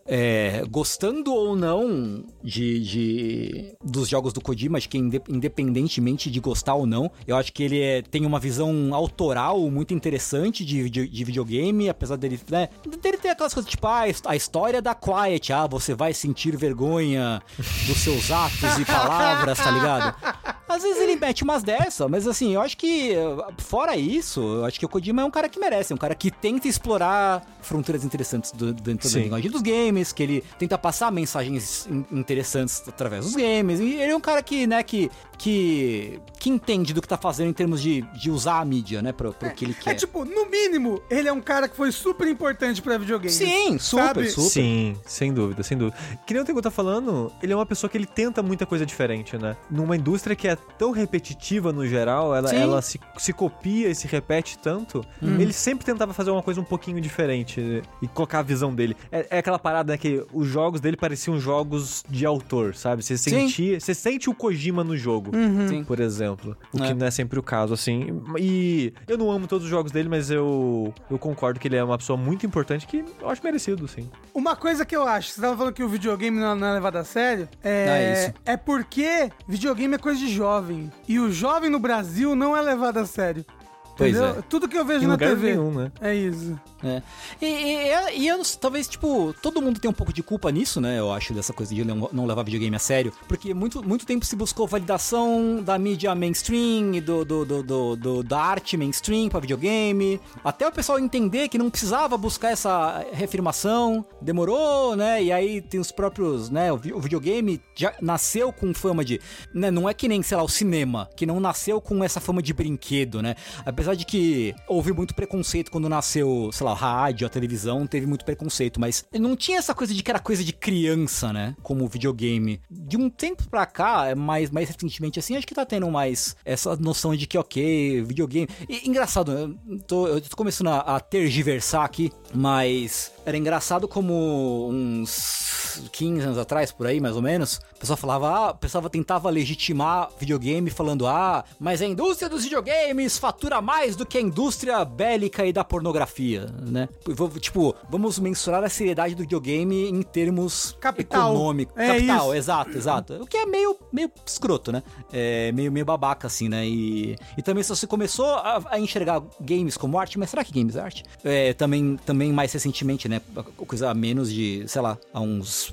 é, gostando ou não de, de- dos jogos do Kojima, acho que inde- independentemente de gostar ou não, eu acho que ele é- tem uma visão autoral muito interessante de, vide- de videogame, apesar dele, né, dele ter aquelas coisas tipo, ah, a história da Quiet, ah, você vai sentir vergonha dos seus atos e palavras, tá ligado? Às vezes ele mete umas dessa, mas assim, eu acho que, fora isso, eu acho que o Kojima é um cara que merece, é um cara que tenta explorar fronteiras interessantes do- dentro da Sim. linguagem dos games, que ele tenta passar mensagens in- interessantes através dos games, e ele é um cara que, né, que, que, que entende do que tá fazendo em termos de, de usar a mídia, né, pro, pro que ele quer. É tipo, no mínimo, ele é um cara que foi super importante pra videogame. Sim, super, sabe? super. Sim, sem dúvida, sem dúvida. Que nem o Tengu tá falando, ele é uma pessoa que ele tenta muita coisa diferente, né? Numa indústria que é tão repetitiva no geral, ela, Sim. ela se, se copia e se repete tanto, ele sempre tentava fazer uma coisa um pouquinho diferente né? e colocar a visão dele. É, é aquela parada né, que os jogos dele pareciam jogos de autor, sabe? Você sentia, você sente o Kojima no jogo. Sim. Por exemplo. O É. que não é sempre o caso, assim. E eu não amo todos os jogos dele, mas eu, eu concordo que ele é uma pessoa muito importante que eu acho merecido, sim. Uma coisa que eu acho, você tava falando que o videogame não, não é levado a sério, Ah, é é, isso. é porque videogame é coisa de jovem. E o jovem no Brasil não é levado a sério. Pois Entendeu? é. Tudo que eu vejo Em na lugar TV. nenhum, né? É isso. É. E, e, e eu, talvez, tipo, todo mundo tem um pouco de culpa nisso, né? Eu acho, dessa coisa de não, não levar videogame a sério. Porque muito, muito tempo se buscou validação da mídia mainstream, do, do, do, do- da arte mainstream pra videogame. Até o pessoal entender que não precisava buscar essa reafirmação. Demorou, né? E aí tem os próprios, né? O, vi- o videogame já nasceu com fama de. Né, não é que nem, sei lá, o cinema, que não nasceu com essa fama de brinquedo, né? Apesar de que houve muito preconceito quando nasceu, sei lá, rádio, a televisão, teve muito preconceito, mas não tinha essa coisa de que era coisa de criança, né? Como videogame. De um tempo pra cá, é mais, mais recentemente assim, acho que tá tendo mais essa noção de que, ok, videogame. E, engraçado, eu tô, eu tô começando a, a tergiversar aqui, mas era engraçado como uns 15 anos atrás, por aí, mais ou menos, o pessoal falava, ah, o pessoal tentava legitimar videogame falando, ah, mas a indústria dos videogames fatura mais do que a indústria bélica e da pornografia, né? Tipo, vamos mensurar a seriedade do videogame em termos Capital. econômicos. É Capital, isso. exato, exato. O que é meio, meio escroto, né? É meio, meio babaca, assim, né? E, e também se você começou a, a enxergar games como arte, mas será que games é arte? É, também, também mais recentemente, né? Coisa a menos de, sei lá, há uns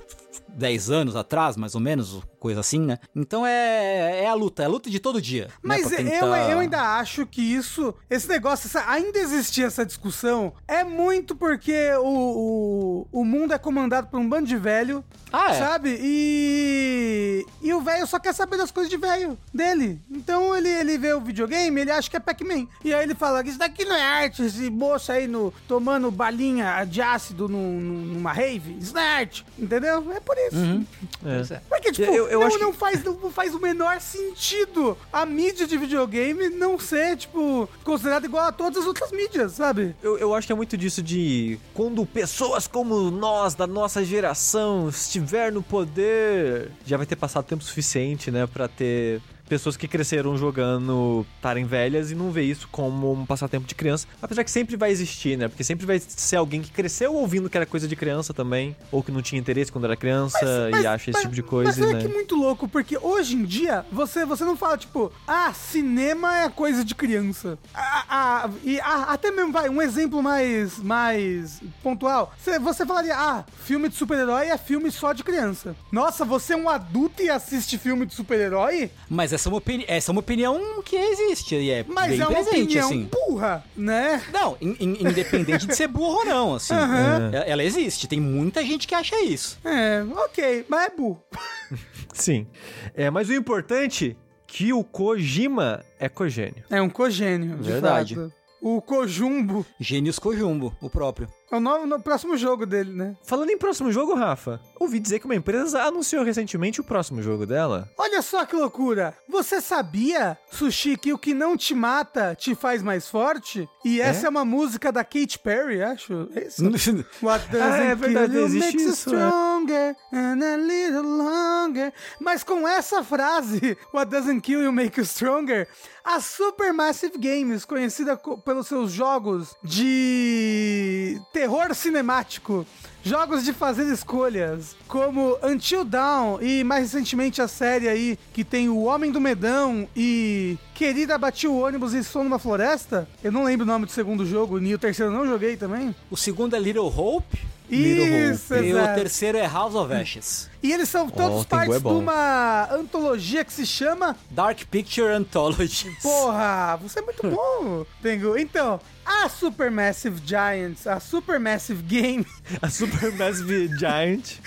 10 anos atrás, mais ou menos, coisa assim, né? Então é, é a luta, é a luta de todo dia. né? Mas eu, tentar- eu ainda acho que isso, esse negócio, essa- ainda existir essa discussão, é muito porque o, o, o mundo é comandado por um bando de velho, Ah, é. sabe? E, e o velho só quer saber das coisas de velho dele. Então ele, ele vê o videogame, ele acha que é Pac-Man. E aí ele fala que isso daqui não é arte, esse moço aí no, tomando balinha de ácido num- num- numa rave, isso não é arte, entendeu? É por isso. É. Porque, tipo, Eu- eu não, acho que- não faz, não faz o menor sentido a mídia de videogame não ser, tipo, considerada igual a todas as outras mídias, sabe? Eu, eu acho que é muito disso de quando pessoas como nós, da nossa geração, estiver no poder, já vai ter passado tempo suficiente, né, pra ter pessoas que cresceram jogando estarem velhas e não ver isso como um passatempo de criança. Apesar que sempre vai existir, né? Porque sempre vai ser alguém que cresceu ouvindo que era coisa de criança também, ou que não tinha interesse quando era criança e acha esse tipo de coisa, Mas é né? que muito louco, porque hoje em dia você, você não fala, tipo, ah, cinema é coisa de criança. Ah, ah, e ah, até mesmo, vai, um exemplo mais, mais pontual. Você, você falaria, ah, filme de super-herói é filme só de criança. Nossa, você é um adulto e assiste filme de super-herói? Mas essa é, uma opini- essa é uma opinião que existe e é Mas bem é uma presente, opinião assim. burra, né? Não, in- in- independente de ser burro ou não, assim. É- Ela existe, tem muita gente que acha isso. É, ok, mas é burro. [LAUGHS] Sim. É, mas o importante que o Kojima é cogênio. É um cogênio, de Verdade. fato. O Kojumbo Gênios Cojumbo, o próprio. É o nome no próximo jogo dele, né? Falando em próximo jogo, Rafa, ouvi dizer que uma empresa anunciou recentemente o próximo jogo dela. Olha só que loucura! Você sabia, Sushi, que o que não te mata te faz mais forte? E essa é, uma música da Katy Perry, acho. É isso. [LAUGHS] What doesn't Ah, é verdade, kill you existe makes you é. stronger and a little longer. Mas com essa frase, [LAUGHS] What doesn't kill you make you stronger, a Supermassive Games, conhecida co- pelos seus jogos de terror cinemático, jogos de fazer escolhas, como Until Dawn e mais recentemente a série aí que tem o Homem do Medão e Querida Bati o ônibus e Som numa Floresta. Eu não lembro o nome do segundo jogo, e o terceiro eu não joguei também. O segundo é Little Hope. Isso, E o terceiro é House of Ashes. E eles são todos Oh, partes bué de uma antologia que se chama Dark Picture Anthology. Porra, você é muito bom, [LAUGHS] Tengu. Então, a Supermassive Giants, a Supermassive Game, A Supermassive Giant.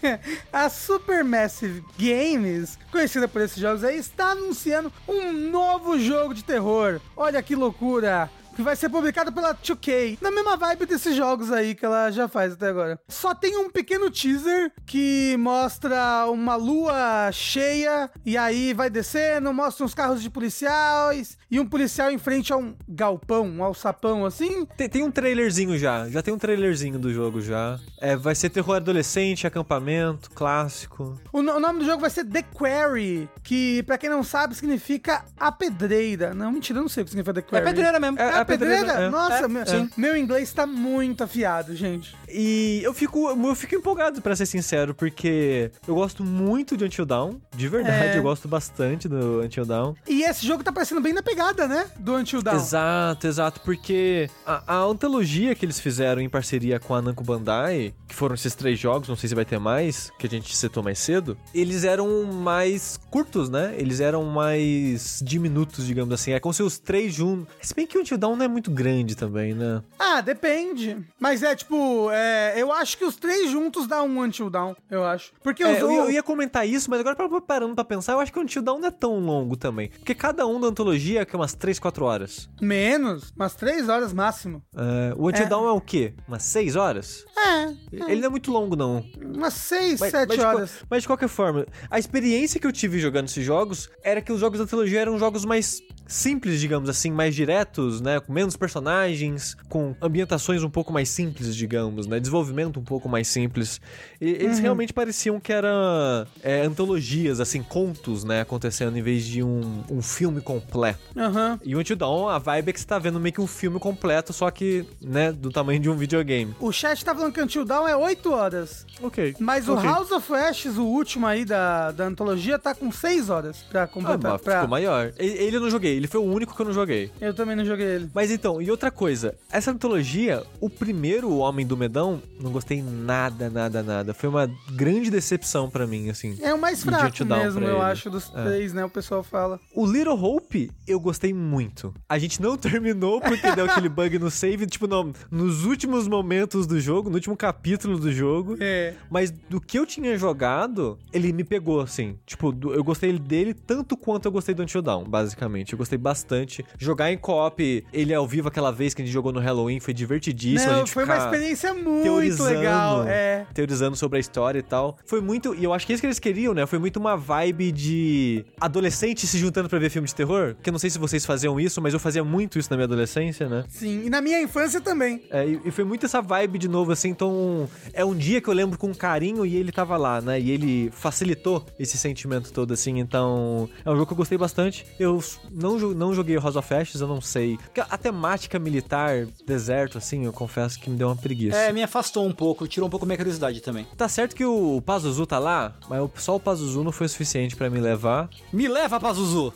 [LAUGHS] a Supermassive Games, conhecida por esses jogos aí, está anunciando um novo jogo de terror. Olha que loucura! Que vai ser publicado pela 2K, na mesma vibe desses jogos aí que ela já faz até agora. Só tem um pequeno teaser que mostra uma lua cheia e aí vai descendo, mostra uns carros de policiais e um policial em frente a um galpão, um alçapão assim. Tem, tem um trailerzinho já, já tem um trailerzinho do jogo já. É, vai ser terror adolescente, acampamento, clássico. O, o nome do jogo vai ser The Quarry, que pra quem não sabe significa a pedreira. Não, mentira, eu não sei o que significa The É Quarry. pedreira mesmo. É, a a pedreira, pedreira? é. Nossa, É, meu, sim. meu inglês tá muito afiado, gente. E eu fico, eu fico empolgado, pra ser sincero, porque eu gosto muito de Until Dawn. De verdade, É. eu gosto bastante do Until Dawn. E esse jogo tá parecendo bem na pegada, né? Do Until Dawn. Exato, exato, porque a, a antologia que eles fizeram em parceria com a Namco Bandai, que foram esses três jogos, não sei se vai ter mais, que a gente citou mais cedo, eles eram mais curtos, né? Eles eram mais diminutos, digamos assim. É como se os três juntos. Se bem que o Until Dawn não é muito grande também, né? Ah, depende. Mas é tipo, é, eu acho que os três juntos dá um Until Dawn, eu acho. Porque É, os eu, ia, eu ia comentar isso, mas agora parando pra pensar, eu acho que o Until Dawn não é tão longo também. Porque cada um da antologia é que umas 3, 4 horas. Menos, umas três horas máximo. É, o Until É. Dawn é o quê? Umas 6 horas? É, Ele não é muito longo, não. umas seis, Mas, sete mas de, horas. qual- mas de qualquer forma, a experiência que eu tive jogando esses jogos era que os jogos da trilogia eram jogos mais simples, digamos assim, mais diretos, né? Com menos personagens, com ambientações um pouco mais simples, digamos, né? Desenvolvimento um pouco mais simples. E eles realmente pareciam que eram é, antologias, assim, contos, né? Acontecendo em vez de um, um filme completo. Aham. E o Until Dawn, a vibe é que você tá vendo meio que um filme completo, só que, né, do tamanho de um videogame. O chat tá falando que Until Dawn é 8 horas. Ok. Mas o Ok. House of Ashes, o último aí da, da antologia, tá com 6 horas pra Ah, completar. mas pra... ficou maior. E- Ele eu não joguei, ele foi o único que eu não joguei. Eu também não joguei ele. Mas então, e outra coisa, essa antologia, o primeiro Homem do Medão, não gostei nada, nada, nada. Foi uma grande decepção pra mim, assim. É o mais fraco mesmo, eu acho, dos É. três, né? O pessoal fala. O Little Hope, eu gostei muito. A gente não [LAUGHS] terminou porque deu aquele bug no save, tipo, no- nos últimos momentos do jogo, no último capítulo do jogo. É. Mas do que eu tinha jogado, ele me pegou, assim. Tipo, eu gostei dele tanto quanto eu gostei do Until basicamente. Eu gostei bastante. Jogar em co-op, ele ao vivo aquela vez que a gente jogou no Halloween, foi divertidíssimo. Não, foi uma experiência muito legal. É. Teorizando sobre a história e tal. Foi muito. E eu acho que é isso que eles queriam, né? Foi muito uma vibe de adolescente se juntando pra ver filme de terror. Que eu não sei se vocês faziam isso, mas eu fazia muito isso na minha adolescência, né? Sim, e na minha infância também. É, e, e foi muito essa vibe de novo, assim, então. É um dia que eu lembro com carinho e ele tava lá, né? E ele facilitou esse sentimento todo, assim, então. É um jogo que eu gostei bastante. Eu não, não joguei o House of Ashes, eu não sei. A temática militar, deserto, assim, eu confesso que me deu uma preguiça. É, me afastou um pouco, tirou um pouco minha curiosidade também. Tá certo que o Pazuzu tá lá, mas só o Pazuzu não foi suficiente pra me levar. [LAUGHS] Me leva pra Zuzu!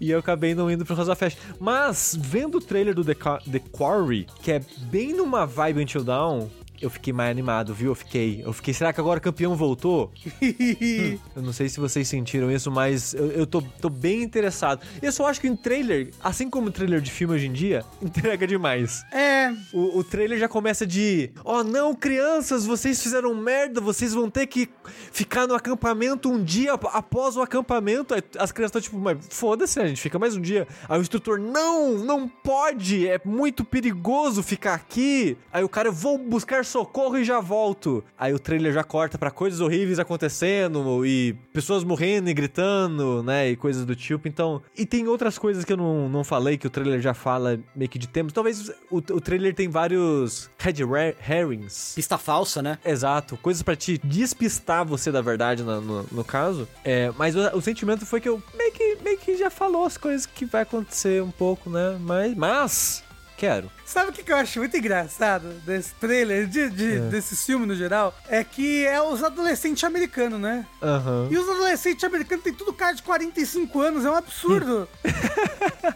e eu acabei não indo pro House of Ashes. Mas, vendo o trailer do The, The Quarry, que é bem numa vibe Until Dawn, eu fiquei mais animado, viu? Eu fiquei. Eu fiquei, será que agora o campeão voltou? [LAUGHS] Eu não sei se vocês sentiram isso, mas eu, eu tô, tô bem interessado. Eu só acho que em trailer, assim como o trailer de filme hoje em dia, [LAUGHS] entrega demais. É, O, o trailer já começa de: Ó, não, crianças, vocês fizeram merda, vocês vão ter que ficar no acampamento um dia ap- após o acampamento. Aí as crianças estão tipo, mas foda-se, a gente fica mais um dia. Aí o instrutor: Não, não pode, é muito perigoso ficar aqui. Aí o cara: Eu vou buscar socorro e já volto. Aí o trailer já corta pra coisas horríveis acontecendo e pessoas morrendo e gritando, né? E coisas do tipo. Então, e tem outras coisas que eu não, não falei que o trailer já fala meio que de temas. Talvez o, o trailer tem vários red herrings. Pista falsa, né? Exato, coisas pra te despistar você da verdade no, no, no caso. É, mas o, o sentimento foi que eu meio que, meio que já falou as coisas que vai acontecer um pouco, né? Mas, mas quero. Sabe o que que eu acho muito engraçado desse trailer, de, de- É. desse filme no geral? É que é os adolescentes americanos, né? Aham. E os adolescentes americanos têm tudo cara de 45 anos, é um absurdo. [LAUGHS]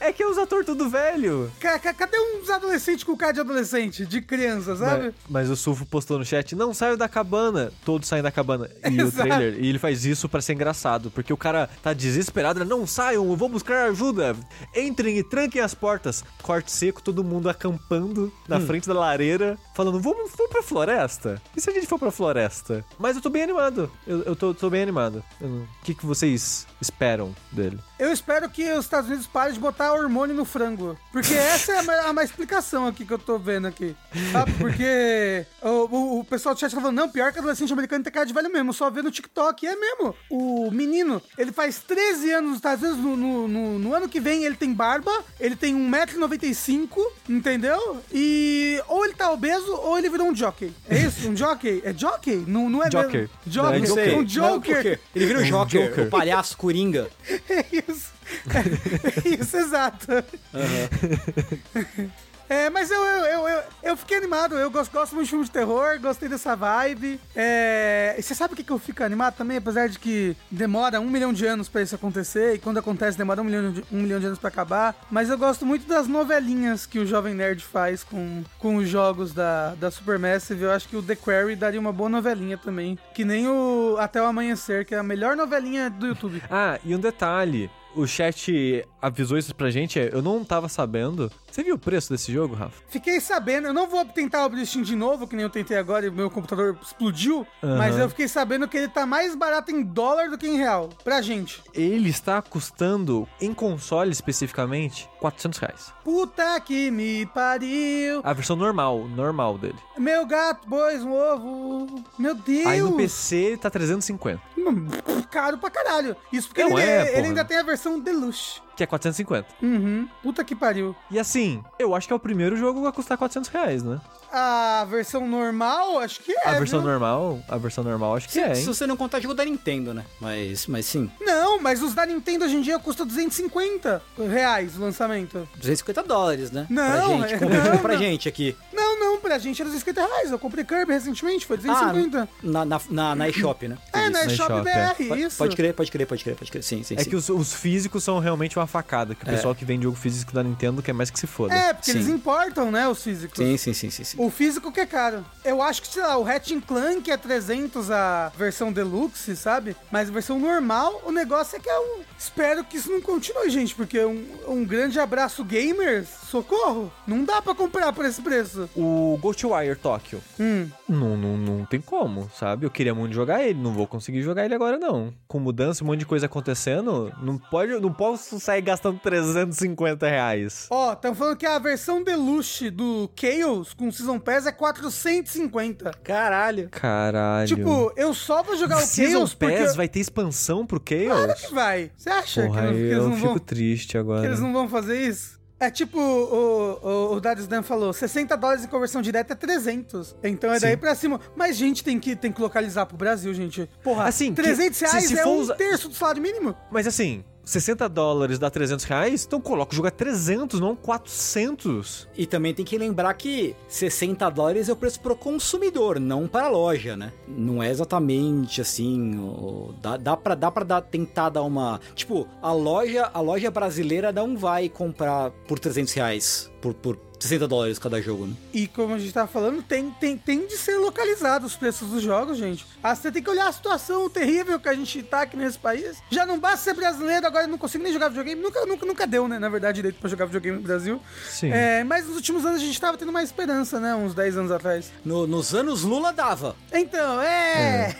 É que é os atores tudo velho. Ca- ca- Cadê uns adolescentes com cara de adolescente, de criança, sabe? Mas, mas o Sulfo postou no chat, não saiam da cabana. Todos saem da cabana. E o [LAUGHS] Exato. trailer, e ele faz isso pra ser engraçado, porque o cara tá desesperado, não saiam, eu vou buscar ajuda. Entrem e tranquem as portas. Corte seco, todo mundo acampando na Hum. frente da lareira, falando, vamos, vamos pra floresta? E se a gente for pra floresta? Mas eu tô bem animado. Eu, eu tô, tô bem animado. O que, que vocês esperam dele? Eu espero que os Estados Unidos parem de botar hormônio no frango. Porque essa é a, a mais explicação aqui que eu tô vendo aqui. Sabe? Porque o, o- o pessoal do chat tá falando, não, pior que adolescente americano tem cara de velho mesmo. Só vê no TikTok. E é mesmo. O menino, ele faz 13 anos nos Estados Unidos. No, no, no- no ano que vem, ele tem barba. Ele tem 1,95m, entendeu? E ou ele tá obeso ou ele virou um jockey. É isso? Um jockey? É jockey? Não, não é Joker. mesmo? Não, Joker. é Joker. Um joker. Ele vira o Um Joker, Joker. o palhaço coringa. [LAUGHS] É isso. É isso, exato. [LAUGHS] É, mas eu, eu, eu, eu, fiquei animado, eu gosto, gosto muito de filme de terror, gostei dessa vibe. É, e você sabe o que, que eu fico animado também? Apesar de que demora um milhão de anos pra isso acontecer, e quando acontece demora um milhão de, um milhão de anos pra acabar. Mas eu gosto muito das novelinhas que o Jovem Nerd faz com, com os jogos da, da Supermassive. Eu acho que o The Quarry daria uma boa novelinha também. Que nem o Até o Amanhecer, que é a melhor novelinha do YouTube. Ah, e um detalhe. O chat avisou isso pra gente, eu não tava sabendo. Você viu o preço desse jogo, Rafa? Fiquei sabendo, eu não vou tentar o Steam de novo, que nem eu tentei agora e meu computador explodiu, Aham. mas eu fiquei sabendo que ele tá mais barato em dólar do que em real, pra gente. Ele está custando, em console especificamente, 400 reais. Puta que me pariu, A versão normal, normal dele. meu gato, bois, um ovo, meu Deus. Aí no PC tá 350, Hum, Caro pra caralho. Isso porque Não ele, é, ele ainda tem a versão Deluxe. Que é 450. Uhum, puta que pariu. E assim, eu acho que é o primeiro jogo a custar 400 reais, né? A versão normal, acho que é, a versão viu? normal, a versão normal acho que é, Se hein? você não contar jogo da Nintendo, né? Mas, mas sim, Não, mas os da Nintendo hoje em dia custam 250 reais o lançamento. 250 dólares, né? Não, pra gente, é- [LAUGHS] não, pra não. gente aqui. Não, não, pra gente era 250 reais. Eu comprei Kirby recentemente, foi 250. na, na, na, na eShop, né? é, na na eShop BR, Pode, isso. pode crer, pode crer, pode crer, pode crer. Sim, sim, É sim. que os, os físicos são realmente uma facada, que o É. pessoal que vende jogo físico da Nintendo quer mais que se foda. É, porque Sim. eles importam, né, os físicos. Sim, sim, sim, sim, sim. O físico que é caro. Eu acho que, sei lá, o Ratchet Clank é 300 a versão deluxe, sabe? Mas a versão normal, o negócio é que é um... Espero que isso não continue, gente, porque um, um grande abraço gamers, socorro, não dá pra comprar por esse preço. O Ghostwire Tokyo, Hum, não, não, não tem como, sabe? Eu queria muito jogar ele, não vou conseguir jogar ele agora não. Com mudança, um monte de coisa acontecendo, não pode, não posso sair gastando 350 reais. Ó, estão falando que a versão deluxe do Chaos com Season Pass é 450. Caralho. Caralho. Tipo, eu só vou jogar o Season Chaos porque... Pass vai ter expansão pro Claro Chaos? que vai. Você acha Porra, que, não- que eles eu não fico vão... triste que agora. eles não vão fazer isso? É tipo o, o, o Darius Dan falou, 60 dólares em conversão direta é 300. Então é daí Sim. pra cima. Mas, gente, tem que, tem que localizar pro Brasil, gente. Porra, Assim, que- 300 se- reais se é for um usa- terço do salário mínimo. Mas assim, 60 dólares dá 300 reais, então coloca o jogo a 300, não 400. E também tem que lembrar que 60 dólares é o preço pro consumidor, não para a loja, né? Não é exatamente assim. o- dá, dá pra, dá dar, tentar dar uma. Tipo, a loja, a loja brasileira não vai comprar por 300 reais por, por 60 dólares cada jogo, né? E como a gente tava falando, tem, tem, tem de ser localizado os preços dos jogos, gente. Ah, você tem que olhar a situação terrível que a gente tá aqui nesse país. Já não basta ser brasileiro, agora eu não consigo nem jogar videogame. Nunca, nunca, nunca deu, né? Na verdade, direito pra jogar videogame no Brasil. Sim. É, mas nos últimos anos a gente tava tendo mais esperança, né? Uns 10 anos atrás. No- nos anos Lula dava. Então, é.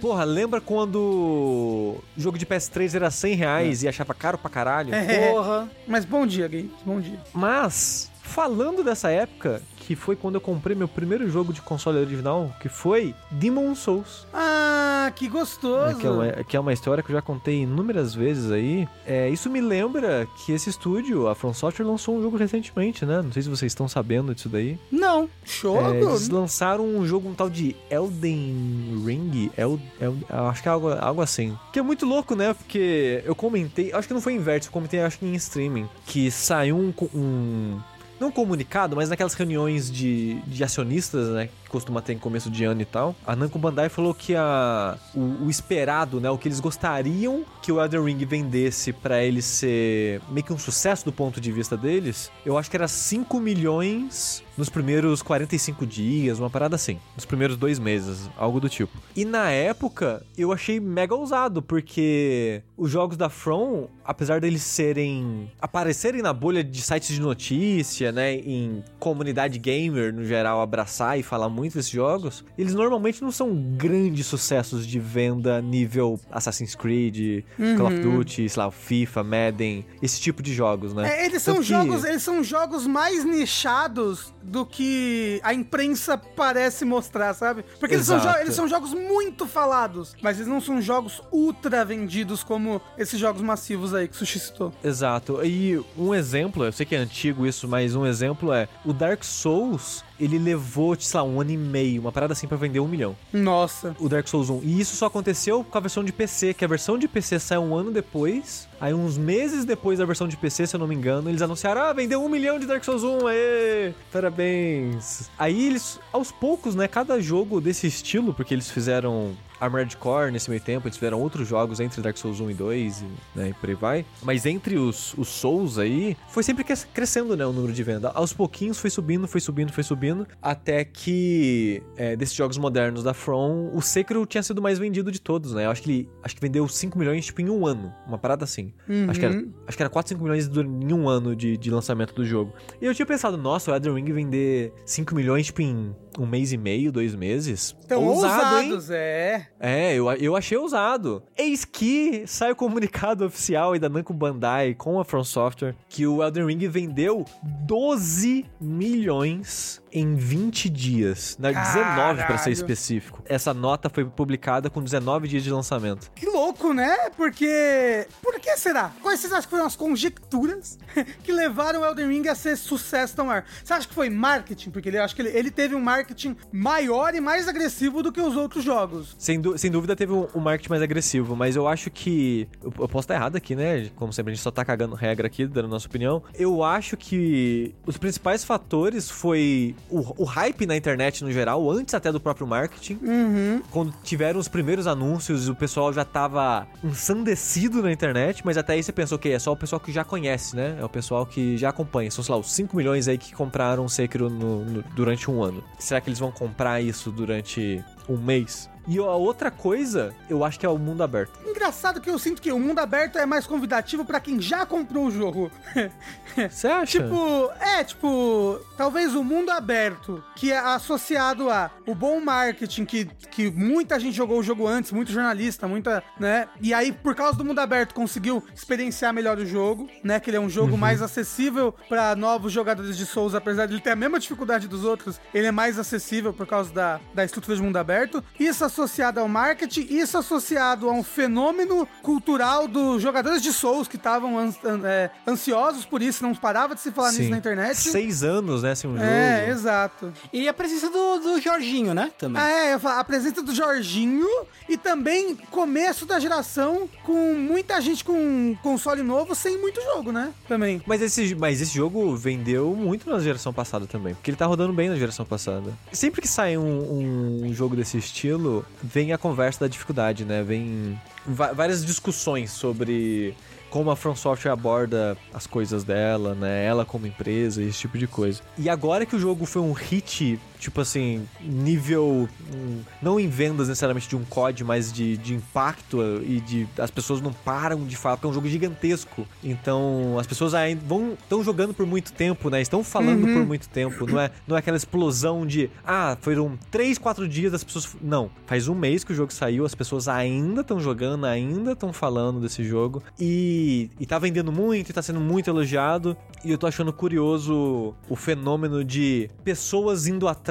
Porra, lembra quando o jogo de PS3 era 100 reais e achava caro pra caralho? É. Porra. Mas bom dia, games. Bom dia. Mas, falando dessa época, que foi quando eu comprei meu primeiro jogo de console original, que foi Demon Souls. Ah, que gostoso. né, que, é uma, que é uma história que eu já contei inúmeras vezes aí. É, isso me lembra que esse estúdio, a From Software, lançou um jogo recentemente, né? Não sei se vocês estão sabendo disso daí. Não. Jogo? É, eles lançaram um jogo, um tal de Elden Ring. El, El- acho que é algo, algo assim. Que é muito louco, né? Porque eu comentei, acho que não foi em eu comentei, acho que em streaming, que saiu um. um não comunicado, mas naquelas reuniões de, de acionistas, né? Costuma ter em começo de ano e tal. A Namco Bandai falou que a, o, o esperado, né? O que eles gostariam que o Elden Ring vendesse pra ele ser meio que um sucesso do ponto de vista deles, eu acho que era 5 milhões nos primeiros 45 dias, uma parada assim. Nos primeiros dois meses, algo do tipo. E na época, eu achei mega ousado, porque os jogos da From, apesar deles serem. aparecerem na bolha de sites de notícia, né? Em comunidade gamer no geral, abraçar e falar muito desses jogos, eles normalmente não são grandes sucessos de venda nível Assassin's Creed, Call of Duty, sei lá, FIFA, Madden, esse tipo de jogos, né? É, eles são Tanto que- jogos, eles são jogos mais nichados do que a imprensa parece mostrar, sabe? Porque eles são, eles são jogos muito falados, mas eles não são jogos ultra vendidos como esses jogos massivos aí que o Sushi citou. Exato. E um exemplo, eu sei que é antigo isso, mas um exemplo é o Dark Souls. Ele levou, sei lá, um ano e meio, uma parada assim pra vender um milhão. Nossa. O Dark Souls 1. E isso só aconteceu com a versão de PC, que a versão de PC saiu um ano depois. Aí, uns meses depois da versão de PC, se eu não me engano, eles anunciaram: ah, vendeu um milhão de Dark Souls 1, aê! Parabéns! Aí eles, aos poucos, né, cada jogo desse estilo, porque eles fizeram Armored Core nesse meio tempo, eles fizeram outros jogos entre Dark Souls 1 e 2 e, né, e por aí vai. Mas entre os, os Souls aí, foi sempre cres- crescendo, né, o número de venda. Aos pouquinhos foi subindo, foi subindo, foi subindo, até que é, desses jogos modernos da From, o Sekiro tinha sido mais vendido de todos, né? Eu acho que ele acho que vendeu 5 milhões, tipo, em um ano. Uma parada assim. Acho, que era, acho que era 4, 5 milhões em um ano de, de lançamento do jogo. E eu tinha pensado, nossa, o Elden Ring vender 5 milhões, tipo, em um mês e meio, dois meses. Então, Ousado, hein? ousados, é. É, eu, eu achei ousado. Eis que sai o comunicado [LAUGHS] oficial aí da Namco Bandai com a From Software que o Elden Ring vendeu 12 milhões em 20 dias. Na 19 para ser específico. Essa nota foi publicada com 19 dias de lançamento. Que louco, né? Porque. Por que será? Quais vocês acham que foram as conjecturas [LAUGHS] que levaram o Elden Ring a ser sucesso tão maior? Você acha que foi marketing? Porque ele acho que ele, ele teve um marketing maior e mais agressivo do que os outros jogos. Sem, sem dúvida teve um, um marketing mais agressivo, mas eu acho que. Eu, eu posso estar errado aqui, né? Como sempre, a gente só tá cagando regra aqui, dando nossa opinião. Eu acho que os principais fatores foi o, o hype na internet no geral, antes até do próprio marketing. Uhum. Quando tiveram os primeiros anúncios, o pessoal já tava ensandecido na internet, mas até aí você pensou que é só o pessoal que já conhece, né? É o pessoal que já acompanha. São, sei lá, os 5 milhões aí que compraram o Sekiro no- no- durante um ano. Será que eles vão comprar isso durante um mês? E a outra coisa, eu acho que é o mundo aberto. Engraçado que eu sinto que o mundo aberto é mais convidativo pra quem já comprou o jogo. Você [LAUGHS] acha? Tipo, é, tipo, talvez o mundo aberto, que é associado a o bom marketing, que, que muita gente jogou o jogo antes, muito jornalista, muita, né? E aí, por causa do mundo aberto, conseguiu experienciar melhor o jogo, né? Que ele é um jogo mais acessível pra novos jogadores de Souls, apesar de ele ter a mesma dificuldade dos outros, ele é mais acessível por causa da, da estrutura de mundo aberto. Isso associado ao marketing, isso associado a um fenômeno cultural dos jogadores de Souls que estavam ans- an- é, ansiosos por isso, não parava de se falar nisso Sim. na internet. Seis anos, né, sem um É, jogo. exato. E a presença do, do Jorginho, né? Também. Ah, é, eu falo, a presença do Jorginho e também começo da geração com muita gente com console novo sem muito jogo, né? Também. Mas esse, mas esse jogo vendeu muito na geração passada também, porque ele tá rodando bem na geração passada. Sempre que sai um, um jogo desse estilo, vem a conversa da dificuldade, né? Vem várias discussões sobre como a From Software aborda as coisas dela, né? Ela como empresa, esse tipo de coisa. E agora que o jogo foi um hit, tipo assim, nível. hum, não em vendas necessariamente de um COD, mas de, de impacto e de. As pessoas não param de falar, porque é um jogo gigantesco. Então, as pessoas ainda vão. estão jogando por muito tempo, né? Estão falando por muito tempo. Não é, não é aquela explosão de. Ah, foram 3, 4 dias das pessoas. Não. Faz um mês que o jogo saiu, as pessoas ainda estão jogando, ainda estão falando desse jogo. E, e tá vendendo muito, e tá sendo muito elogiado. E eu tô achando curioso o fenômeno de pessoas indo atrás.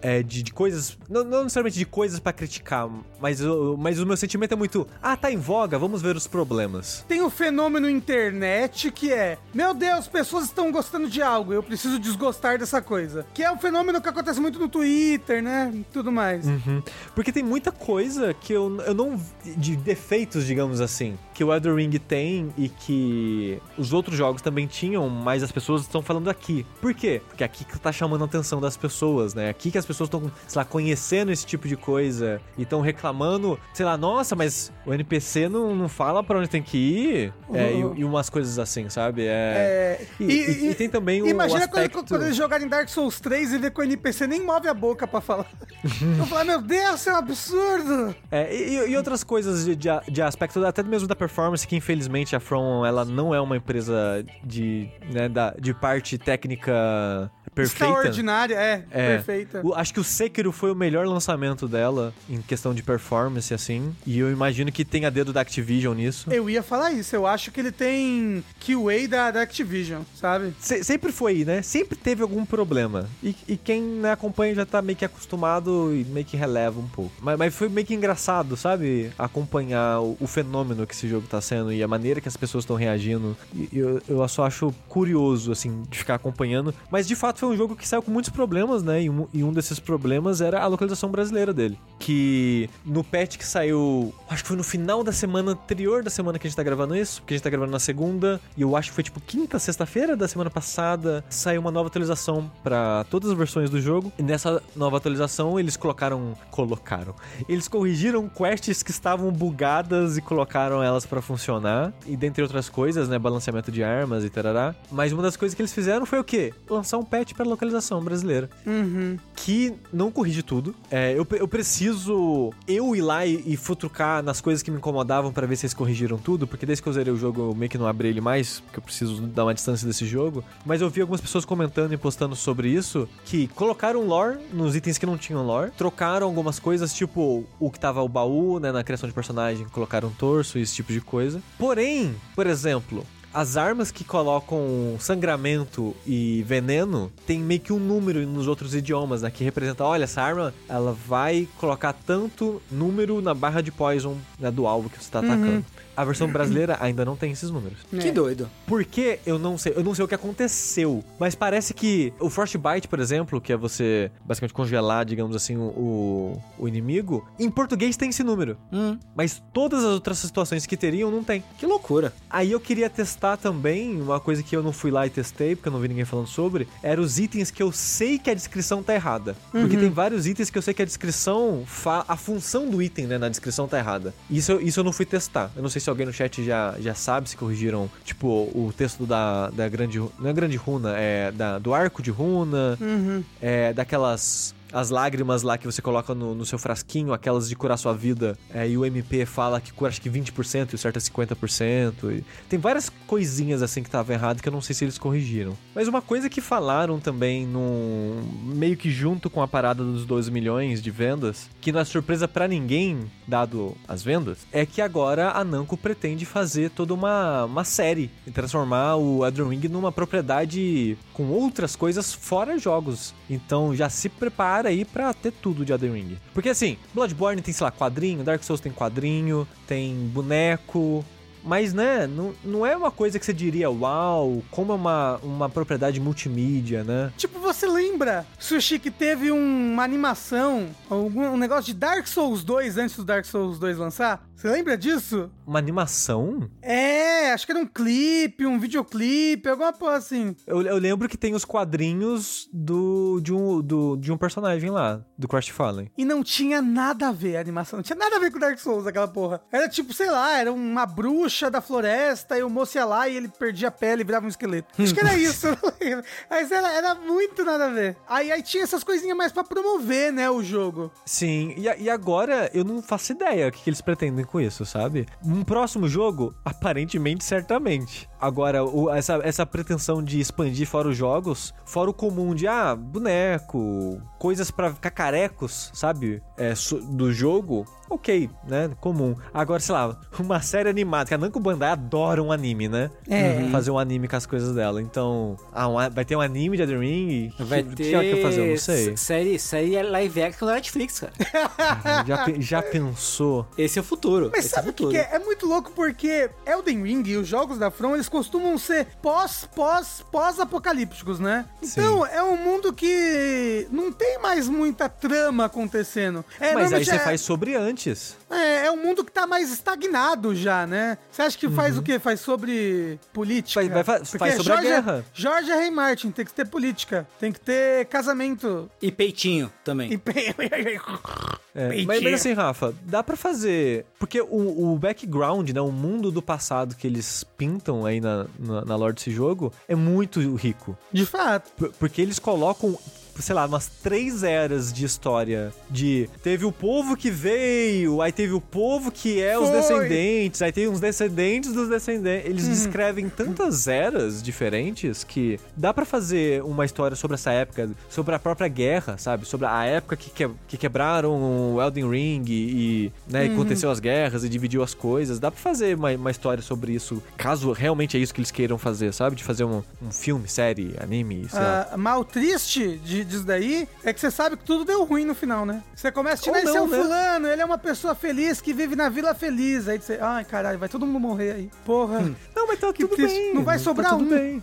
É, de, de coisas. Não, não necessariamente de coisas pra criticar, mas, o- mas o meu sentimento é muito. Ah, tá em voga, vamos ver os problemas. Tem o fenômeno internet que é: Meu Deus, pessoas estão gostando de algo, eu preciso desgostar dessa coisa. Que é o fenômeno que acontece muito no Twitter, né? e Tudo mais. Uhum. Porque tem muita coisa que eu, eu não. de defeitos, digamos assim, que o Elden Ring tem e que os outros jogos também tinham, mas as pessoas estão falando aqui. Por quê? Porque aqui que tá chamando a atenção das pessoas, né? Aqui que as pessoas estão, sei lá, conhecendo esse tipo de coisa e estão reclamando, sei lá, nossa, mas o NPC não, não fala pra onde tem que ir. É, Uhum. e, e umas coisas assim, sabe? É. É, E, e- e tem também o Imagina quando, aspecto... quando eles jogarem Dark Souls 3 e ver que o NPC nem move a boca pra falar. [LAUGHS] eu falar, meu Deus, isso é um absurdo! É, e, e outras coisas de, de, de aspecto, até mesmo da performance, que infelizmente a From, ela não é uma empresa de, né, da, de parte técnica perfeita. Extraordinária, é, É. perfeita. O- acho que o Sekiro foi o melhor lançamento dela em questão de performance, assim. E eu imagino que tenha dedo da Activision nisso. Eu ia falar isso, eu acho que ele tem QA da, da Activision, sabe? Se- sempre foi, né? Sempre teve algum problema. E, e quem né, acompanha já tá meio que acostumado e meio que releva um pouco. Mas, mas foi meio que engraçado, sabe? Acompanhar o, o fenômeno que esse jogo tá sendo e a maneira que as pessoas estão reagindo. E eu, eu só acho curioso, assim, de ficar acompanhando. Mas de fato foi um jogo que saiu com muitos problemas, né? E um, e um desses problemas era a localização brasileira dele. Que no patch que saiu, acho que foi no final da semana anterior da semana que a gente tá gravando isso, porque a gente tá gravando na segunda, e eu acho que foi tipo quinta, sexta-feira da semana passada, saiu uma nova atualização pra todas as versões do jogo. E nessa nova atualização eles colocaram, colocaram. Eles corrigiram quests que estavam bugadas e colocaram elas pra funcionar, e dentre outras coisas, né, balanceamento de armas e tarará. Mas uma das coisas que eles fizeram foi o quê? Lançar um patch pra localização brasileira Uhum. que não corrige tudo. É, eu, eu preciso eu ir lá e, e futucar nas coisas que me incomodavam pra ver se eles corrigiram tudo, porque desde que eu zerei o jogo eu meio que não abri ele mais, porque eu preciso dar uma distância desse jogo. Mas eu vi algumas pessoas comentando e postando sobre isso, que colocaram lore nos itens que não tinham lore, trocaram algumas coisas, tipo o que tava o baú, né, na criação de personagem, colocaram torso e esse tipo de coisa. Porém, por exemplo, as armas que colocam sangramento e veneno tem meio que um número nos outros idiomas, né? Que representa, olha, essa arma, ela vai colocar tanto número na barra de poison né, do alvo que você tá atacando. A versão brasileira ainda não tem esses números. Que É. doido. Por que eu não sei? Eu não sei o que aconteceu, mas parece que o Frostbite, por exemplo, que é você basicamente congelar, digamos assim, o, o, inimigo, em português tem esse número. Hum, Mas todas as outras situações que teriam não tem. que loucura. Aí eu queria testar também, uma coisa que eu não fui lá e testei, porque eu não vi ninguém falando sobre, era os itens que eu sei que a descrição tá errada. Porque tem vários itens que eu sei que a descrição, fa- a função do item, né, na descrição tá errada. Isso, isso eu não fui testar. Eu não sei se alguém no chat já, já sabe se corrigiram, tipo, o texto da, da grande, não é grande runa, é da, do arco de runa, Uhum. é, daquelas as lágrimas lá que você coloca no, no seu frasquinho, aquelas de curar sua vida, é, e o MP fala que cura acho que 20% e o certo é 50%. E tem várias coisinhas assim que estavam errado que eu não sei se eles corrigiram. Mas uma coisa que falaram também num meio que junto com a parada dos 12 milhões de vendas, que não é surpresa pra ninguém, dado as vendas, é que agora a Namco pretende fazer toda uma, uma série e transformar o Elden Ring numa propriedade com outras coisas fora jogos. Então já se prepara aí pra ter tudo de Elden Ring. Porque assim, Bloodborne tem, sei lá, quadrinho, Dark Souls tem quadrinho, tem boneco, mas, né, não, não é uma coisa que você diria, uau, como é uma, uma propriedade multimídia, né? Tipo, você lembra, Sushi, que teve um- uma animação, algum um negócio de Dark Souls 2 antes do Dark Souls 2 lançar? Você lembra disso? Uma animação? É, acho que era um clipe, um videoclipe, alguma porra assim. Eu, eu lembro que tem os quadrinhos do, de, um, do, de um personagem lá, do Crash Fallen. E não tinha nada a ver a animação, não tinha nada a ver com Dark Souls aquela porra. Era tipo, sei lá, era uma bruxa da floresta e o moço ia lá e ele perdia a pele e virava um esqueleto. Acho que era isso, não lembro. Mas era, era muito nada a ver. Aí, aí tinha essas coisinhas mais pra promover, né, o jogo. Sim, e, e agora eu não faço ideia o que, que eles pretendem com isso, sabe? Um próximo jogo, aparentemente, certamente. Agora, o- essa, essa pretensão de expandir fora os jogos, fora o comum de, ah, boneco, coisas pra cacarecos, sabe? É, so- do jogo, ok, né? Comum. Agora, sei lá, uma série animada, que a Namco Bandai adora um anime, né? É. Fazer um anime com as coisas dela. Então, ah, um vai ter um anime de Elden Ring? Vai O que ter ela quer fazer? Eu não sei. série, série live action da Netflix, cara. já, pe- já pensou? Esse é o futuro. Mas Esse sabe é o que, que é? É muito louco porque Elden Ring e os jogos da From, eles costumam ser pós, pós, pós-apocalípticos, né? Então, é um mundo que não tem mais muita trama acontecendo. É, Mas aí você é, faz sobre antes. É, é um mundo que tá mais estagnado já, né? Você acha que faz o quê? Faz sobre política? Uhum. Vai- vai- faz- sobre a Jorge, guerra. Jorge R. R. Martin, tem que ter política, tem que ter casamento. E peitinho também. E... [LAUGHS] É, Peitinho. mas, mas assim, Rafa, dá pra fazer. Porque o, o background, né? O mundo do passado que eles pintam aí na, na, na lore desse jogo é muito rico. De fato. Por- Porque eles colocam. Sei lá, umas três eras de história. De teve o povo que veio, aí teve o povo que é os Foi. descendentes, aí tem uns descendentes dos descendentes. Eles descrevem tantas eras diferentes que dá pra fazer uma história sobre essa época, sobre a própria guerra, sabe? Sobre a época que, que, que quebraram o Elden Ring e, e, né, aconteceu as guerras e dividiu as coisas. Dá pra fazer uma, uma história sobre isso, caso realmente é isso que eles queiram fazer, sabe? De fazer um, um filme, série, anime, sei. Ah, mal triste de, disso daí é que você sabe que tudo deu ruim no final, né? Você começa a tirar esse é o né? fulano, ele é uma pessoa feliz que vive na vila feliz. Aí você, ai caralho, vai todo mundo morrer aí. Porra. Não, mas tá Que tudo triste. bem. Não vai tá sobrar tudo um. bem.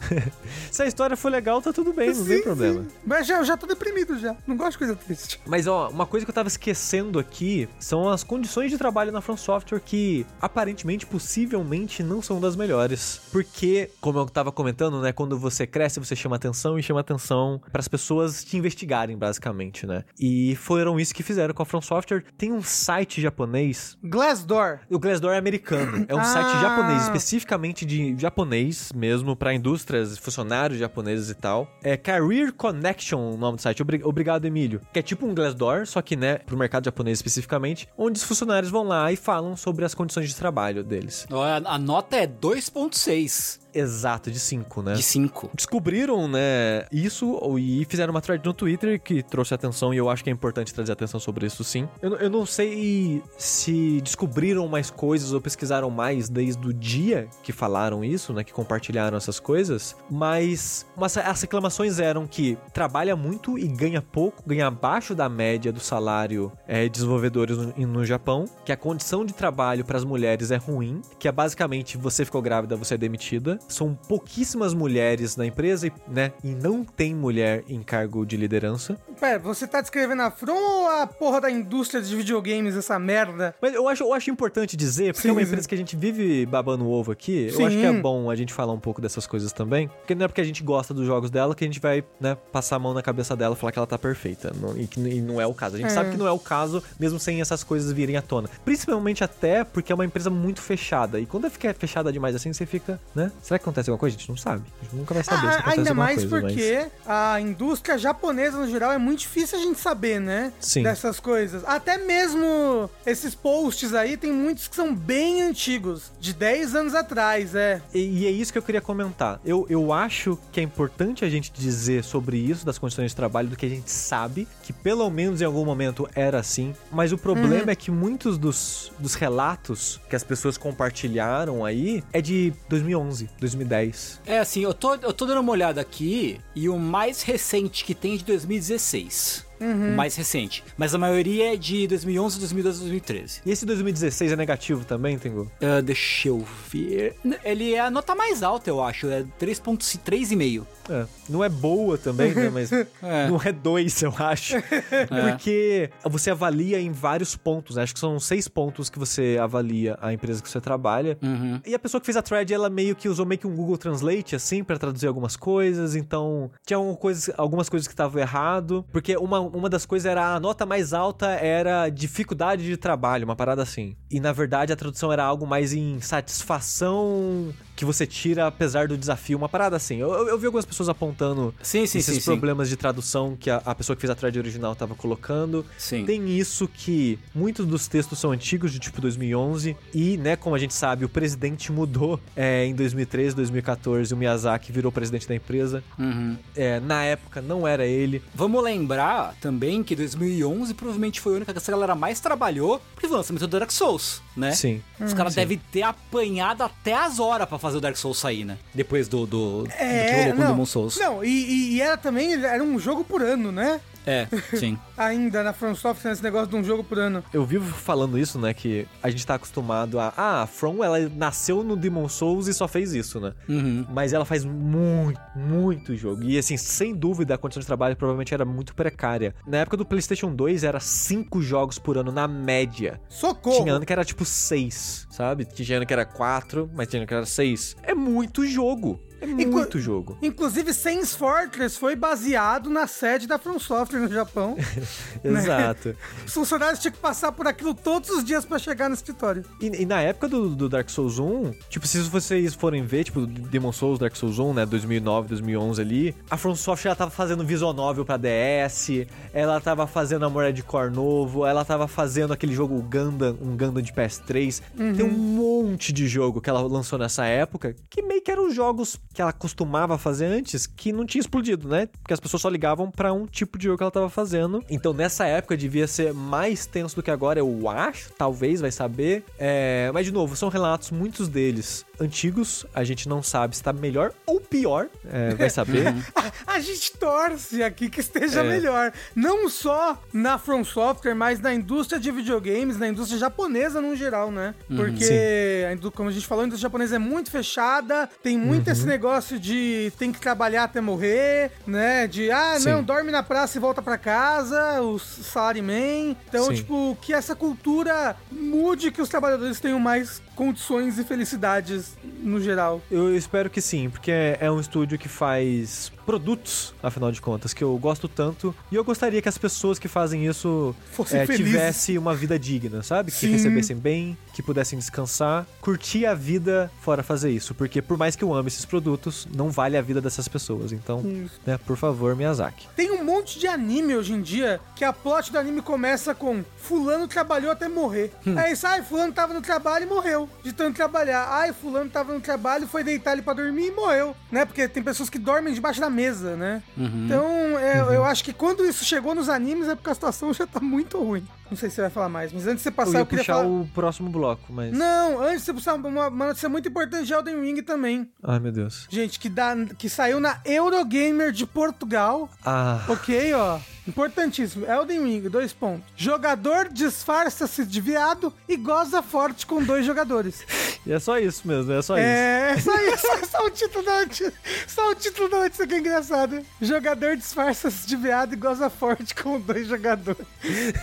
[LAUGHS] Se a história for legal, tá tudo bem, não tem Sim, problema. sim. Mas já, eu já tô deprimido já. Não gosto de coisa triste. Mas ó, uma coisa que eu tava esquecendo aqui são as condições de trabalho na From Software que aparentemente, possivelmente, não são das melhores. Porque, como eu tava comentando, né, quando você cresce, você chama atenção e chama atenção para as pessoas te investigarem, basicamente, né? E foram isso que fizeram com a From Software. Tem um site japonês Glassdoor. O Glassdoor é americano. É um Ah. site japonês, especificamente de japonês mesmo, pra indústrias, funcionários japoneses e tal. É Career Connection o nome do site. Obri- Obrigado, Emílio. Que é tipo um Glassdoor, só que, né, pro mercado japonês especificamente, onde os funcionários vão lá e falam sobre as condições de trabalho deles. A nota é 2.6 Exato, de 5, né? de 5. descobriram, né, isso e fizeram uma thread no Twitter que trouxe atenção e eu acho que é importante trazer atenção sobre isso sim. Eu, não- eu não sei se descobriram mais coisas ou pesquisaram mais desde o dia que falaram isso, né, que compartilharam essas coisas, mas mas as reclamações eram que trabalha muito e ganha pouco, ganha abaixo da média do salário é, de desenvolvedores no, no Japão, que a condição de trabalho para as mulheres é ruim, que é basicamente você ficou grávida, você é demitida. São pouquíssimas mulheres na empresa, e, né? E não tem mulher em cargo de liderança. Pera, você tá descrevendo a From ou a porra da indústria de videogames, essa merda? Mas eu acho, eu acho importante dizer, porque Sim, é uma sim. empresa que a gente vive babando ovo aqui. Sim. Eu acho que é bom a gente falar um pouco dessas coisas também. Porque não é porque a gente gosta dos jogos dela que a gente vai, né, passar a mão na cabeça dela e falar que ela tá perfeita. Não- e que e não é o caso. A gente É. sabe que não é o caso, mesmo sem essas coisas virem à tona. Principalmente até porque é uma empresa muito fechada. E quando fica fechada demais assim, você fica, né? Será que acontece alguma coisa? A gente não sabe. A gente nunca vai saber se Ah, acontece ainda alguma mais coisa. mas- porque a indústria japonesa no geral é muito difícil a gente saber, né? Sim. Dessas coisas. Até mesmo esses posts aí, tem muitos que são bem antigos, de 10 anos atrás, é. E, e é isso que eu queria comentar. Eu, eu acho que é importante a gente dizer sobre isso, das condições de trabalho, do que a gente sabe, que pelo menos em algum momento era assim. Mas o problema é que muitos dos, dos relatos que as pessoas compartilharam aí é de 2011, 2010. É assim, eu tô, eu tô dando uma olhada aqui e o mais recente que tem é de 2016. O mais recente. Mas a maioria é de 2011, 2012 2013. E esse 2016 é negativo também, Tengu? Ah, deixa eu ver. Ele é a nota mais alta, eu acho. É 3.3,5. É, não é boa também, né? Mas [LAUGHS] não é dois, eu acho. [LAUGHS] Porque você avalia em vários pontos, né? Acho que são seis pontos que você avalia a empresa que você trabalha. Uhum. E a pessoa que fez a thread, ela meio que usou meio que um Google Translate, assim, pra traduzir algumas coisas. Então, tinha algumas coisas, algumas coisas que estavam errado. Porque uma, uma das coisas era a nota mais alta era dificuldade de trabalho, uma parada assim. E na verdade a tradução era algo mais em satisfação que você tira apesar do desafio, uma parada assim. Eu, eu, vi algumas pessoas apontando Sim, sim, esses sim, problemas de tradução que a, a pessoa que fez a thread original tava colocando. Sim. Tem isso que muitos dos textos são antigos, de tipo 2011, e, né, como a gente sabe, o presidente mudou é, em 2013, 2014, o Miyazaki virou presidente da empresa. Uhum. É, na época não era ele. Vamos lembrar também que 2011 provavelmente foi o ano que essa galera mais trabalhou, porque foi o lançamento do Dark Souls, né? Sim. Os caras devem ter apanhado até as horas pra fazer o Dark Souls sair, né? Depois do, do, do que rolou com o Demon Souls. É, Não, e- e era também, era um jogo por ano, né? É, [LAUGHS] sim. Ainda na From Software, esse negócio de um jogo por ano. Eu vivo falando isso, né, que a gente tá acostumado a... Ah, a From, ela nasceu no Demon Souls e só fez isso, né? Uhum. Mas ela faz muito, muito jogo. E assim, sem dúvida, a condição de trabalho provavelmente era muito precária. Na época do PlayStation 2 era cinco jogos por ano na média. Socorro! Tinha ano que era tipo seis, sabe? Tinha ano que era quatro, mas tinha ano que era seis. É muito jogo. É Inclu- muito jogo. Inclusive, Sans Fortress foi baseado na sede da From Software no Japão. [LAUGHS] Exato. Os funcionários tinham que passar por aquilo todos os dias pra chegar no escritório. E, e na época do, do Dark Souls 1, tipo, se vocês forem ver, tipo, Demon Souls, Dark Souls 1, né, 2009, 2011 ali, a From Software ela tava fazendo visual novel pra DS, ela tava fazendo Armored Core novo, ela tava fazendo aquele jogo Gundam, um Gundam de PS3. Tem um monte de jogo que ela lançou nessa época, que meio que eram os jogos que ela costumava fazer antes, que não tinha explodido, né? Porque as pessoas só ligavam pra um tipo de jogo que ela tava fazendo. Então, nessa época, devia ser mais tenso do que agora, eu acho. Talvez, vai saber. É, Mas, de novo, são relatos, muitos deles antigos. A gente não sabe se tá melhor ou pior. É, vai saber. [LAUGHS] A, a gente torce aqui que esteja É. melhor. Não só na From Software, mas na indústria de videogames, na indústria japonesa no geral, né? Porque, a como a gente falou, a indústria japonesa é muito fechada, tem muito esse negócio de tem que trabalhar até morrer, né? De, ah, Sim. não, dorme na praça e volta pra casa, o salaryman. Então, Sim. tipo, que essa cultura mude, que os trabalhadores tenham mais condições e felicidades no geral. Eu espero que sim, porque é é um estúdio que faz produtos, afinal de contas, que eu gosto tanto. E eu gostaria que as pessoas que fazem isso Fossem é, tivessem uma vida digna, sabe? Que Sim. recebessem bem, que pudessem descansar, curtir a vida fora fazer isso. Porque por mais que eu ame esses produtos, não vale a vida dessas pessoas. Então, né, por favor, Miyazaki. Tem um monte de anime hoje em dia que a plot do anime começa com fulano trabalhou até morrer. É isso, ai, fulano tava no trabalho e morreu de tanto trabalhar. Ai, fulano tava no trabalho, foi deitar ele pra dormir e morreu, né? Porque tem pessoas que dormem debaixo da mesa, né? Então, é, eu acho que quando isso chegou nos animes é porque a situação já tá muito ruim. Não sei se você vai falar mais, mas antes de você Eu passar, ia eu, queria puxar falar... o próximo bloco, mas. Não, antes de você puxar uma, uma notícia muito importante de Elden Ring também. Ai, meu Deus. Gente, que, dá, que saiu na Eurogamer de Portugal. Ah. Ok, ó. Importantíssimo. Elden Ring, dois pontos. Jogador disfarça-se de viado e goza forte com dois jogadores. E é só isso mesmo, é só isso. É, só isso, só, só o título da notícia. Só o título da notícia que é engraçado. Jogador disfarça-se de viado e goza forte com dois jogadores.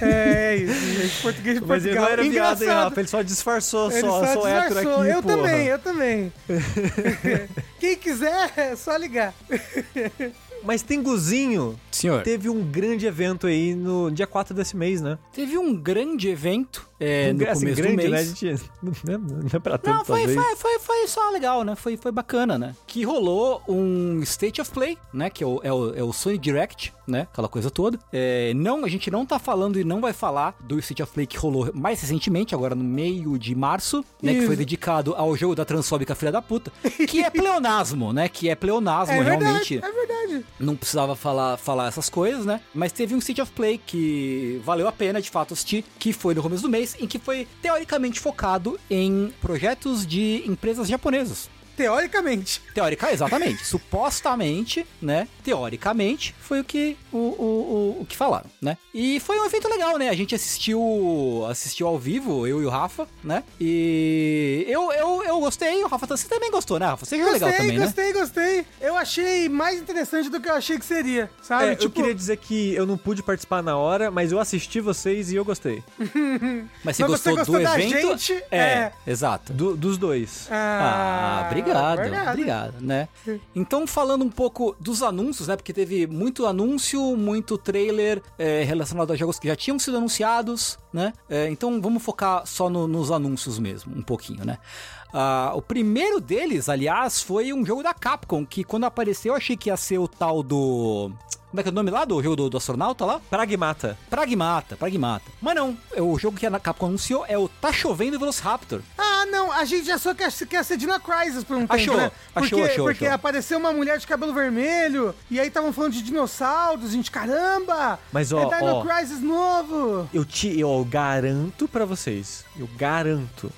É isso, gente. Português de Mas ele Portugal. não era viado, hein, Engraçado. Rafa? Ele só disfarçou, Ele só, só sou hétero aqui, Eu porra. também, eu também. [LAUGHS] Quem quiser, é só ligar. Mas Tenguzinho Senhor, teve um grande evento aí no dia 4 desse mês, né? teve um grande evento é, Um no assim, começo grande, do né? A mês. gente, não, é, não é pra tanto, Não, foi, foi, foi, foi só legal, né? Foi, foi bacana, né? Que rolou um State of Play, né? Que é o, é o, é o Sony Direct, né? Aquela coisa toda. É, não, a gente não tá falando e não vai falar do State of Play que rolou mais recentemente, agora no meio de março, né? Que foi Isso. dedicado ao jogo da transfóbica filha da puta. Que é pleonasmo, né? Que é pleonasmo, [LAUGHS] É realmente. verdade, é verdade. não precisava falar, falar essas coisas, né? Mas teve um State of Play que valeu a pena, de fato, assistir, que foi no começo do mês, em que foi teoricamente focado em projetos de empresas japonesas. Teoricamente. Teórica, exatamente. [LAUGHS] Supostamente, né? Teoricamente, foi o que o, o, o, o que falaram, né? E foi um evento legal, né? A gente assistiu assistiu ao vivo, eu e o Rafa, né? E eu, eu, eu gostei, o Rafa você também gostou, né, Rafa? Você viu Gostei, legal também, né? gostei, gostei. Eu achei mais interessante do que eu achei que seria, sabe? É, eu queria dizer que eu não pude participar na hora, mas eu assisti vocês e eu gostei. [LAUGHS] Mas você Mas gostou, você gostou do da evento? gente, é, é. exato. Do- dos dois. Ah, obrigado, obrigado. obrigado, né? [LAUGHS] Então, falando um pouco dos anúncios, né? Porque teve muito anúncio, muito trailer é, relacionado a jogos que já tinham sido anunciados, né? É, então, vamos focar só no- nos anúncios mesmo, um pouquinho, né? Ah, o primeiro deles, aliás, foi um jogo da Capcom, que quando apareceu eu achei que ia ser o tal do... Como é que é o nome lá do jogo do, do astronauta lá? Pragmata. Pragmata, Pragmata. Mas não, é o jogo que a Capcom anunciou é o Tá Chovendo Velociraptor. Ah, não, a gente já só quer, quer ser Dino Crisis por um tempo, Achou, né? achou, Porque, achou, porque achou. apareceu uma mulher de cabelo vermelho, e aí estavam falando de dinossauros, gente, caramba! Mas, ó, É Dino ó. Crisis novo! Eu te eu garanto pra vocês. Eu garanto.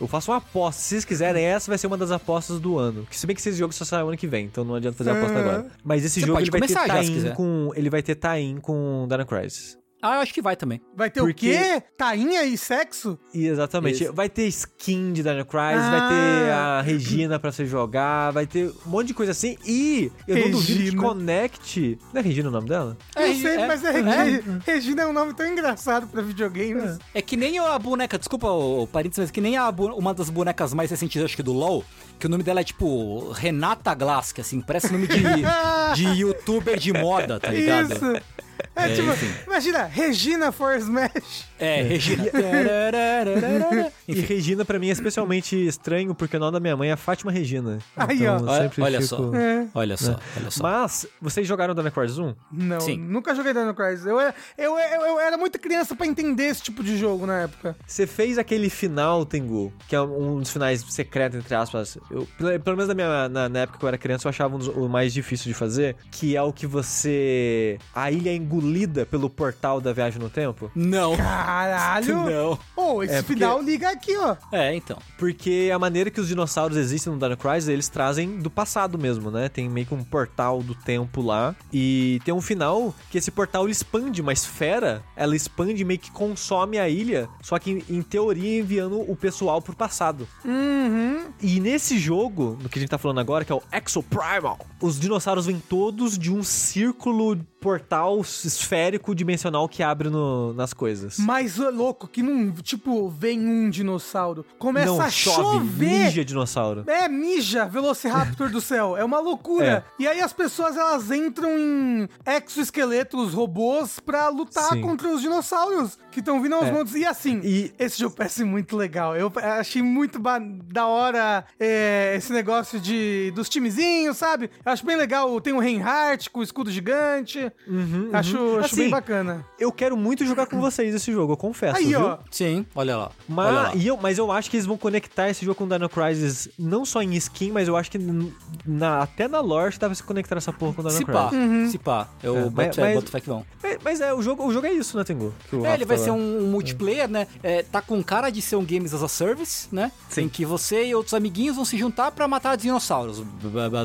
Eu faço uma aposta. Se vocês quiserem, essa vai ser uma das apostas do ano. Que se bem que esse jogo só sai ano que vem, então não adianta fazer a aposta agora. Mas esse Você jogo ele vai já, com. Ele vai ter tie-in com Dino Crisis. Ah, eu acho que vai também. Vai ter Porque- o quê? Tainha e sexo? E exatamente. Isso. Vai ter skin de Dino Crisis, Ah. vai ter a Regina pra você jogar, vai ter um monte de coisa assim. E eu não duvido que Regina. conecte. Não é Regina o nome dela? não sei, é, mas é, Regi- Regina é um nome tão engraçado pra videogames. É que nem a boneca, desculpa o parênteses, mas que nem a, uma das bonecas mais recentes, acho que do LoL, que o nome dela é tipo Renata Glass, que assim, parece nome de, [LAUGHS] de youtuber de moda, tá ligado? Isso. É, É, tipo, enfim. imagina, Regina for Smash. É, Regina. [LAUGHS] E. [LAUGHS] Regina pra mim é especialmente estranho, porque o nome da minha mãe é Fátima Regina. Aí, então, ó. Olha, olha fico- só. É. Olha só, olha só. Mas, vocês jogaram Dino Crisis 1? Não, Sim. nunca joguei Dino Crisis. Eu, era- eu, eu, eu era muito criança pra entender esse tipo de jogo na época. Você fez aquele final, Tengu, que é um dos finais secretos, entre aspas. Eu, pelo, pelo menos na, minha, na, na época que eu era criança, eu achava um dos, o mais difícil de fazer, que é o que você... A ilha é engolida pelo portal da viagem no tempo. Não. Caralho! [LAUGHS] Não. Pô, esse É, porque- final liga aqui, ó. É, então. Porque a maneira que os dinossauros existem no Dino Crisis, eles trazem do passado mesmo, né? Tem meio que um portal do tempo lá. E tem um final que esse portal ele expande uma esfera, ela expande e meio que consome a ilha, só que em teoria enviando o pessoal pro passado. Uhum. E nesse jogo, no que a gente tá falando agora, que é o Exoprimal, os dinossauros vêm todos de um círculo portal esférico dimensional que abre no- nas coisas. Mas, ô, louco, que não, tipo, vem um dinossauro. Começa Não a chove, chover. mija dinossauro. É, mija, Velociraptor do céu. É uma loucura. [LAUGHS] E aí as pessoas, elas entram em exoesqueletos robôs pra lutar Sim. contra os dinossauros que estão vindo aos É. montes. E assim, E- esse jogo parece muito legal. Eu achei muito da hora é, esse negócio de dos timezinhos, sabe? Eu acho bem legal. Tem o Reinhardt com o escudo gigante. Uhum, Acho, uhum. acho Assim, bem bacana. Eu quero muito jogar com vocês esse jogo, eu confesso, Aí, viu? ó. Sim, olha lá. olha lá. Mas, e eu, mas eu acho que eles vão conectar esse jogo com Dino Crisis não só em skin, mas eu acho que na- até na lore dá pra se conectar essa porra com Dino Se Crisis. pá, se pá. Eu É, boto, mas- fé, mas- boto fé que vão. É, mas é, o jogo, o jogo é isso, né, Tengu? Que o É, ele vai tá ser lá. um multiplayer, né? É, tá com cara de ser um Games as a Service, né? Sim. Em que você e outros amiguinhos vão se juntar pra matar dinossauros,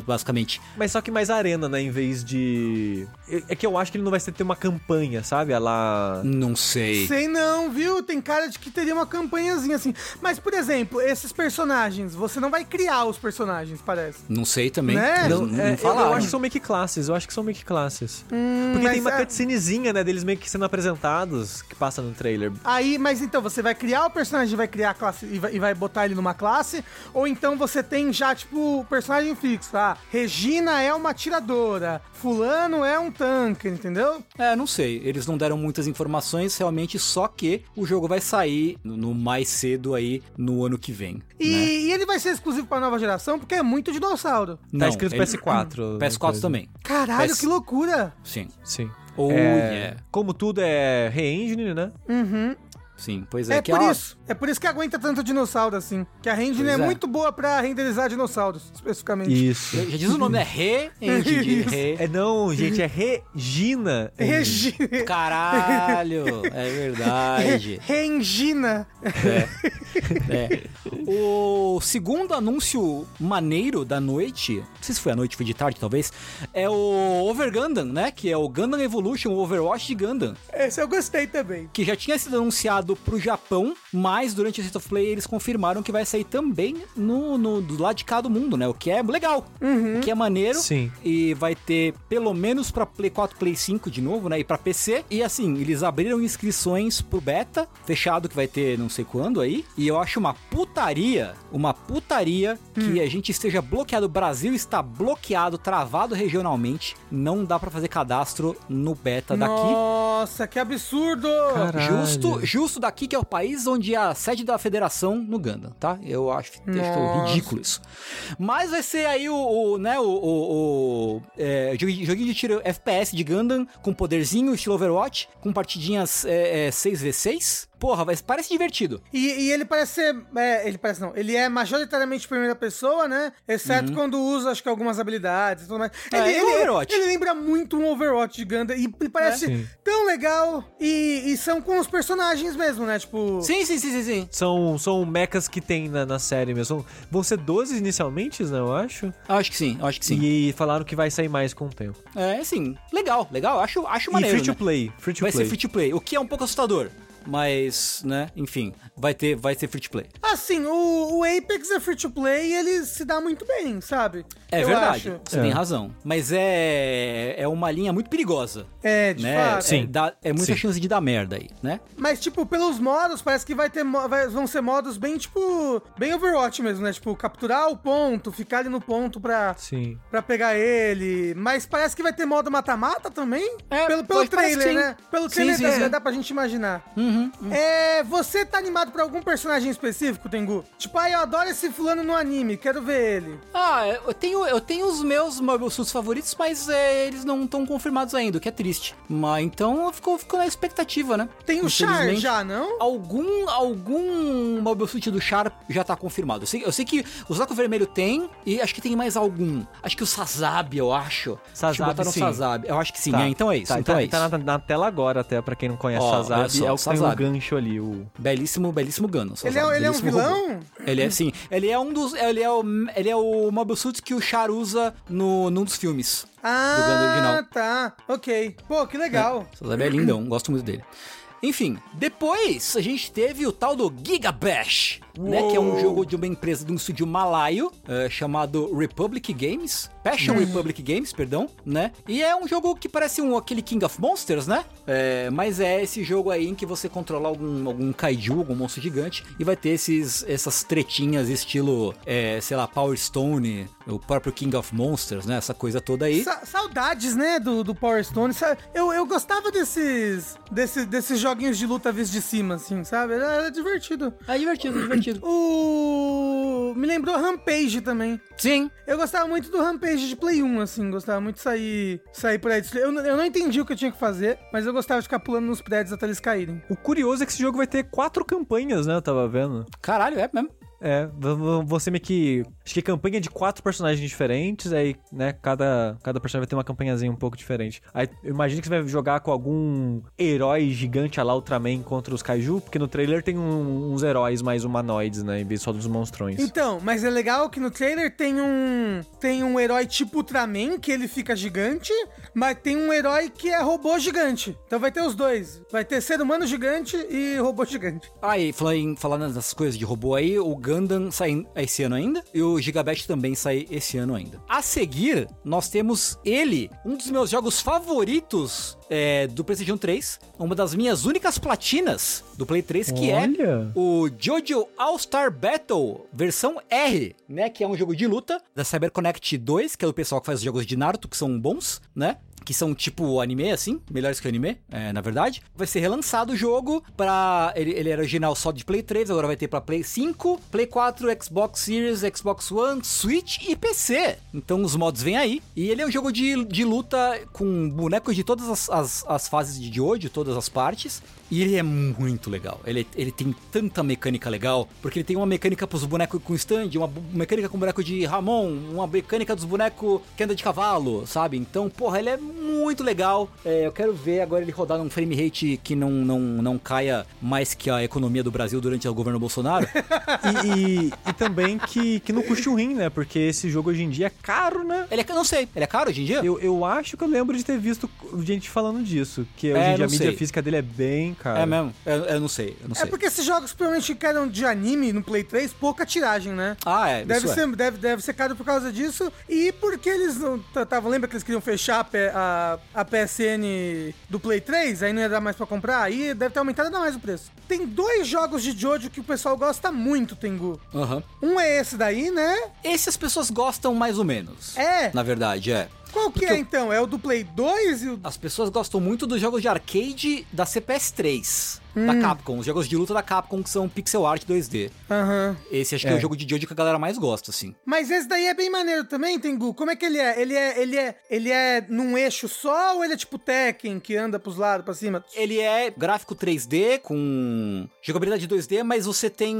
basicamente. Mas só que mais arena, né, em vez de... É é que eu acho que ele não vai ter uma campanha, sabe? A lá... Não sei. Sei não, viu? Tem cara de que teria uma campanhazinha assim. Mas, por exemplo, esses personagens, você não vai criar os personagens, parece. Não sei também. Né? Não, Não, não é, eu, falaram. eu acho que são meio que classes, eu acho que são meio que classes. Porque Hum, mas tem uma é- cutscenezinha, né, deles meio que sendo apresentados, que passa no trailer. Aí, mas então, você vai criar o personagem, vai criar a classe e vai, e vai botar ele numa classe, ou então você tem já, tipo, o personagem fixo, ah, Regina é uma atiradora, fulano é um tanque, entendeu? É, não sei. Eles não deram muitas informações, realmente, só que o jogo vai sair no, no mais cedo aí no ano que vem. E, né? e ele vai ser exclusivo pra nova geração, porque é muito dinossauro. Tá escrito PS4. PS4 coisa. também. Caralho, PS- que loucura! Sim. Sim. Oh, É, yeah. Como tudo é re-engine, né? Uhum. Sim, pois é. É, que por a- isso. É por isso que aguenta tanto dinossauro assim. Que a engine é, é. muito boa pra renderizar dinossauros, especificamente. Isso. Já diz o nome, é [LAUGHS] Isso. Re... É não, gente, é Regina. [LAUGHS] Regina. Caralho, é verdade. [LAUGHS] Reengina. É. É. O segundo anúncio maneiro da noite, não sei se foi à noite, foi de tarde talvez, é o Over Gundam, né? Que é o Gundam Evolution, o Overwatch de Gundam. Esse eu gostei também. Que já tinha sido anunciado pro Japão, mas durante o State of Play eles confirmaram que vai sair também no, no, do lado de cá do mundo, né? O que é legal. O que é maneiro. Sim. E vai ter pelo menos pra Play 4, Play 5 de novo, né? E pra PC. E assim, eles abriram inscrições pro beta, fechado que vai ter não sei quando aí. E eu acho uma putaria, uma putaria que a gente esteja bloqueado. O Brasil está bloqueado, travado regionalmente. Não dá pra fazer cadastro no beta daqui. Nossa, que absurdo! Caralho. Justo, justo daqui que é o país onde é a sede da federação no Gundam, tá? Eu acho, Nossa. ridículo isso. Mas vai ser aí o, o, né, o, o, o, é, joguinho joguinho de tiro FPS de Gundam com poderzinho, estilo Overwatch, com partidinhas é, é, 6v6. Porra, mas parece divertido. E, e ele parece ser. é, ele parece não. Ele é majoritariamente primeira pessoa, né? Exceto quando usa, acho que algumas habilidades e tudo mais. Uhum. É, ele, igual ele- Overwatch. ele lembra muito um Overwatch de Gundam. E, e parece Sim. tão legal. E, e são com os personagens mesmo, né? Tipo. Sim, sim, sim, sim, sim. São, são mechas que tem na, na série mesmo. Vão ser 12 inicialmente, né, eu acho. Acho que sim, acho que sim. E falaram que vai sair mais com o tempo. É, sim. Legal, legal. Acho, acho E maneiro. free to né? play. Free to Vai play. ser free to play, o que é um pouco assustador. Mas, né, enfim, vai ter, vai ser free to play. Assim, o, o Apex é free to play e ele se dá muito bem, sabe? É Eu verdade, acho. você É. tem razão. Mas é, é uma linha muito perigosa. É, de né? fato. Sim. É, dá- é muita Sim. chance de dar merda aí, né? Mas, tipo, pelos modos, parece que vai ter vai- vão ser modos bem, tipo, bem Overwatch mesmo, né? Tipo, capturar o ponto, ficar ali no ponto pra, Sim. pra pegar ele. Mas parece que vai ter modo mata-mata também. É, pelo pelo trailer, que sim. né? Pelo Sim, trailer sim, dá, sim. dá pra gente imaginar. Uhum. É, você tá animado pra algum personagem específico, Tengu? Tipo, ah, eu adoro esse fulano no anime, quero ver ele. Ah, eu tenho, eu tenho os meus Mobile Suits favoritos, mas é, eles não estão confirmados ainda, o que é triste. Mas então eu fico, fico na expectativa, né? Tem o Char já, não? Algum, algum Mobile Suit do Char já tá confirmado. Eu sei, eu sei que o Saco Vermelho tem, e acho que tem mais algum. Acho que o Sazab, eu acho. Sazab, acho o sim. Sazab. Eu acho que sim, Tá. é, então é isso. Tá, então tá, é isso. tá na, na tela agora, até, pra quem não conhece Ó, Sazab. é o que um gancho ali. O... Belíssimo, belíssimo Gano. Ele é, ele é um vilão? Ele é sim. Ele é um dos. Ele é o, ele é o Mobile Suit que o Char usa no, num dos filmes. Ah, Gundam original. tá. Ok. Pô, que legal. Sazab é lindão, gosto muito dele. Enfim, depois a gente teve o tal do Giga Bash, né? Que é um jogo de uma empresa de um estúdio malaio eh, chamado Republic Games. Passion Republic Games, perdão, né? E é um jogo que parece um, aquele King of Monsters, né? É, mas é esse jogo aí em que você controla algum, algum kaiju, algum monstro gigante, e vai ter esses, essas tretinhas estilo, eh, sei lá, Power Stone, o próprio King of Monsters, né? Essa coisa toda aí. Sa- saudades, né, do, do Power Stone. Eu, eu gostava desses, desses, desses joguinhos de luta visto de cima, assim, sabe? Era, era divertido. É divertido, divertido. O... Me lembrou Rampage também. Sim, Eu gostava muito do Rampage de Play 1, assim. Gostava muito de sair, sair por aí. Eu, não- eu não entendi o que eu tinha que fazer, mas eu gostava de ficar pulando nos prédios até eles caírem. o curioso é que esse jogo vai ter quatro campanhas, né? Eu tava vendo. caralho, é mesmo. É, você meio que. Acho que campanha de quatro personagens diferentes, aí, né, cada, cada personagem vai ter uma campanhazinha um pouco diferente. Aí eu imagino que você vai jogar com algum herói gigante a lá Ultraman contra os Kaiju, porque no trailer tem um- uns heróis mais humanoides, né, em vez só dos monstrões. Então, mas é legal que no trailer tem um tem um herói tipo Ultraman, que ele fica gigante, mas tem um herói que é robô gigante. Então vai ter os dois. Vai ter ser humano gigante e robô gigante. Ah, e falando, falando nessas coisas de robô aí, o Gundam sai esse ano ainda e o Gigabet também sai esse ano ainda. A seguir, nós temos ele, um dos meus jogos favoritos é, do PlayStation 3, uma das minhas únicas platinas do Play 3, que Olha. é o Jojo All-Star Battle versão R, né? Que é um jogo de luta da CyberConnect 2, que é o pessoal que faz os jogos de Naruto, que são bons, né? Que são tipo anime, assim, melhores que anime, é, na verdade. Vai ser relançado o jogo pra. Ele, ele era original só de Play 3, agora vai ter pra Play 5, Play 4, Xbox Series, Xbox One, Switch e PC. Então os mods vêm aí. E ele é um jogo de, de luta com bonecos de todas as, as, as fases de Jojo, todas as partes. E ele é muito legal. Ele, ele tem tanta mecânica legal, porque ele tem uma mecânica pros bonecos com stand, uma mecânica com boneco de Ramon, uma mecânica dos bonecos que anda de cavalo, sabe? Então, porra, ele é muito legal. É, eu quero ver agora ele rodar num frame rate que não, não, não caia mais que a economia do Brasil durante o governo Bolsonaro. [LAUGHS] E, e- e também que, que não custe um rim, né? Porque esse jogo hoje em dia é caro, né? ele é, não sei, ele é caro hoje em dia? Eu, eu acho que eu lembro de ter visto gente falando disso. Que hoje É, em dia a mídia sei. física dele é bem cara. É mesmo? Eu, eu não sei, eu não É sei. porque esses jogos provavelmente que eram de anime no Play 3, pouca tiragem, né? Ah, é, Deve isso é. ser, deve, deve ser caro por causa disso. E porque eles não estavam. Lembra que eles queriam fechar a, a, a PSN do Play 3? Aí não ia dar mais pra comprar? Aí deve ter aumentado ainda mais o preço. Tem dois jogos de Jojo que o pessoal gosta muito, Tengu. Aham. Um é esse daí, né? Esse as pessoas gostam mais ou menos. É. Na verdade, é. Qual que Porque é então? É o do Play 2 e o. As pessoas gostam muito dos jogos de arcade da CPS 3, Hum. da Capcom. Os jogos de luta da Capcom que são pixel art 2D. Aham. Esse acho que é É. o jogo de Jojo que a galera mais gosta, assim. Mas esse daí é bem maneiro também, Tengu. Como é que ele é? Ele é, ele é, ele é num eixo só ou ele é tipo Tekken que anda pros lados, pra cima? Ele é gráfico 3D com jogabilidade 2D, mas você tem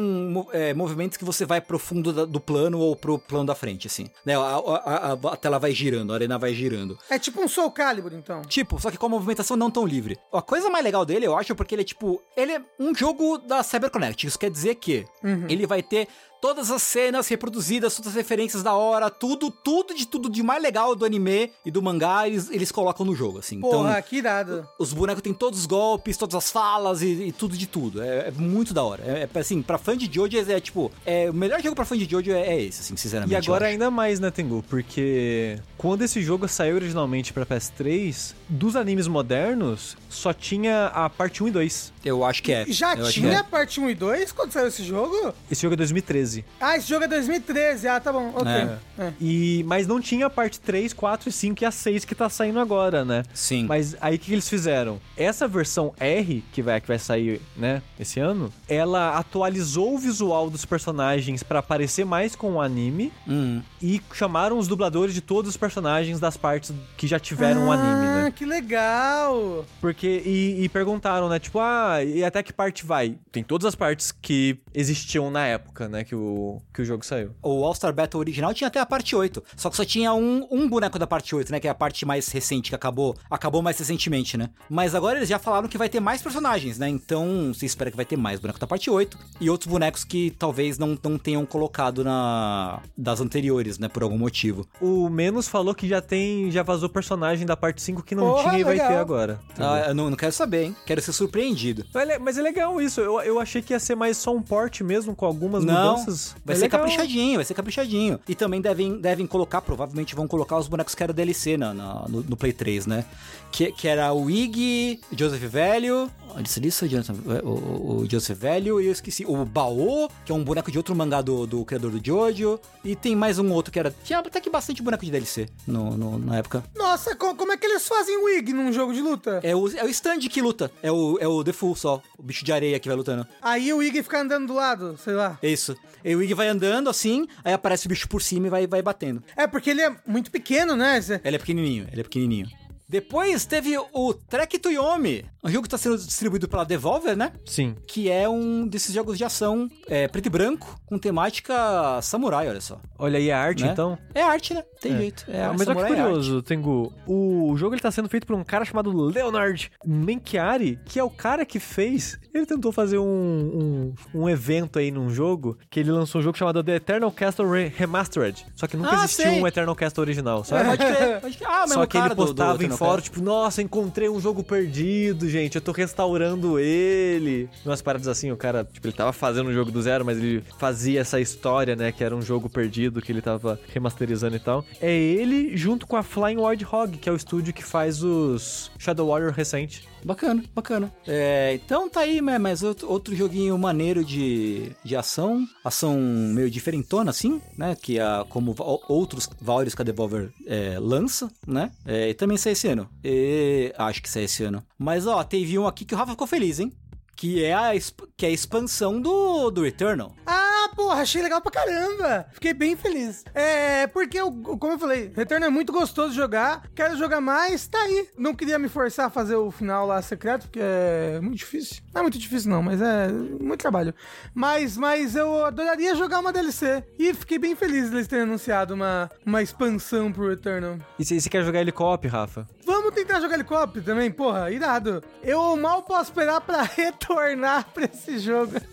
é, movimentos que você vai pro fundo do plano ou pro plano da frente, assim. Né, a, a- a- a tela vai girando, a arena vai girando. É tipo um Soul Calibur, então. Tipo, só que com a movimentação não tão livre. A coisa mais legal dele, eu acho, é porque ele é tipo. Ele é um jogo da CyberConnect. Isso quer dizer que ele vai ter todas as cenas reproduzidas, todas as referências da hora, tudo, tudo de tudo de mais legal do anime e do mangá, eles, eles colocam no jogo, assim. Porra, Então, que irado. os bonecos têm todos os golpes, todas as falas e, e tudo de tudo. É, é muito da hora. É, é, assim, pra fã de Jojo é, tipo. É, o melhor jogo pra fã de Jojo é, é esse, assim, sinceramente. E agora ainda mais, né, Tengu? Porque quando esse jogo saiu originalmente pra PS3, dos animes modernos, só tinha a parte 1 e 2. Eu acho que é. Já Eu tinha é. a parte 1 e 2 quando saiu esse jogo? Esse jogo é 2013. Ah, esse jogo é 2013. Ah, tá bom. Ok. É. É. E, mas não tinha a parte 3, 4 e 5 e a 6 que tá saindo agora, né? Sim. Mas aí o que, que eles fizeram? Essa versão R, que vai, que vai sair, né, esse ano, ela atualizou o visual dos personagens pra parecer mais com o anime Hum. e chamaram os dubladores de todos os personagens das partes que já tiveram o anime, Ah, né? que legal. Porque, e, e perguntaram, né, tipo, ah, e até que parte vai? Tem todas as partes que existiam na época, né, que o, que o jogo saiu. O All-Star Battle original tinha até a parte 8. Só que só tinha um, um boneco da parte 8, né? Que é a parte mais recente que acabou. Acabou mais recentemente, né? Mas agora eles já falaram que vai ter mais personagens, né? Então você espera que vai ter mais boneco da parte 8. E outros bonecos que talvez não, não tenham colocado na das anteriores, né? Por algum motivo. O Menos falou que já tem, já vazou personagem da parte 5 que não Porra, tinha e vai legal. ter agora. Ah, eu não, não quero saber, hein? Quero ser surpreendido. Mas é- Mas é legal isso. Eu, eu achei que ia ser mais só um porte mesmo, com algumas Não, mudanças. Vai É ser legal. caprichadinho, vai ser caprichadinho. E também devem, devem colocar, provavelmente vão colocar os bonecos que era DLC na, na- no, no Play 3, né? Que, que era o Ig, Joseph Velho. Olha isso, Jonathan, o, o- o Joseph Velho, e eu esqueci. O Baô, que é um boneco de outro mangá do, do criador do Jojo. E tem mais um outro que era. Tinha até que bastante boneco de DLC no, no- na época. Nossa, co- como é que eles fazem wig num jogo de luta? É o, é o stand que luta. É o, é o The Full só. O bicho de areia que vai lutando. Aí o Ig fica andando do lado, sei lá. É isso. E o Ig vai andando assim, aí aparece o bicho por cima e vai, vai batendo. É porque ele é muito pequeno, né? Ele é pequenininho, ele é pequenininho. Depois teve o Trek to Yomi, um jogo que está sendo distribuído pela Devolver, né? Sim. Que é um desses jogos de ação é, preto e branco, com temática samurai, olha só. Olha aí a arte, né? então. É arte, né? Tem jeito. É arte, mas olha que é curioso, Tengu. O jogo ele tá sendo feito por um cara chamado Leonard Menchiari, que é o cara que fez. Ele tentou fazer um, um, um evento aí num jogo, que ele lançou um jogo chamado The Eternal Castle Re- Remastered. Só que nunca Ah, existiu sei. um Eternal Castle original, sabe? Pode crer, pode crer. Ah, mas Só o que ele cara do- do postava em Castle. tipo, nossa, encontrei um jogo perdido, gente. Eu tô restaurando ele. Umas paradas assim, o cara, tipo, ele tava fazendo um jogo do zero, mas ele fazia essa história, né? Que era um jogo perdido que ele tava remasterizando e tal. É ele junto com a Flying Wild Hog, que é o estúdio que faz os Shadow Warrior recente. Bacana, bacana. É, então tá aí, né, mas outro, outro joguinho maneiro de, de ação. Ação meio diferentona, assim, né? Que a, como outros vários que a Devolver é, lança, né? É, e também sai esse ano. E, acho que sai esse ano. Mas ó, teve um aqui que o Rafa ficou feliz, hein? Que é a, que é a expansão do, do Eternal. Ah, porra, achei legal pra caramba. Fiquei bem feliz. É, porque, eu, como eu falei, Return é muito gostoso de jogar. Quero jogar mais, tá aí. Não queria me forçar a fazer o final lá secreto, porque é muito difícil. Não é muito difícil, não, mas é muito trabalho. Mas, mas eu adoraria jogar uma DLC. E fiquei bem feliz deles terem anunciado uma, uma expansão pro Returnal. E você quer jogar co-op, Rafa? Vamos tentar jogar co-op também, porra, irado. Eu mal posso esperar pra [LAUGHS] retornar pra esse jogo. [LAUGHS]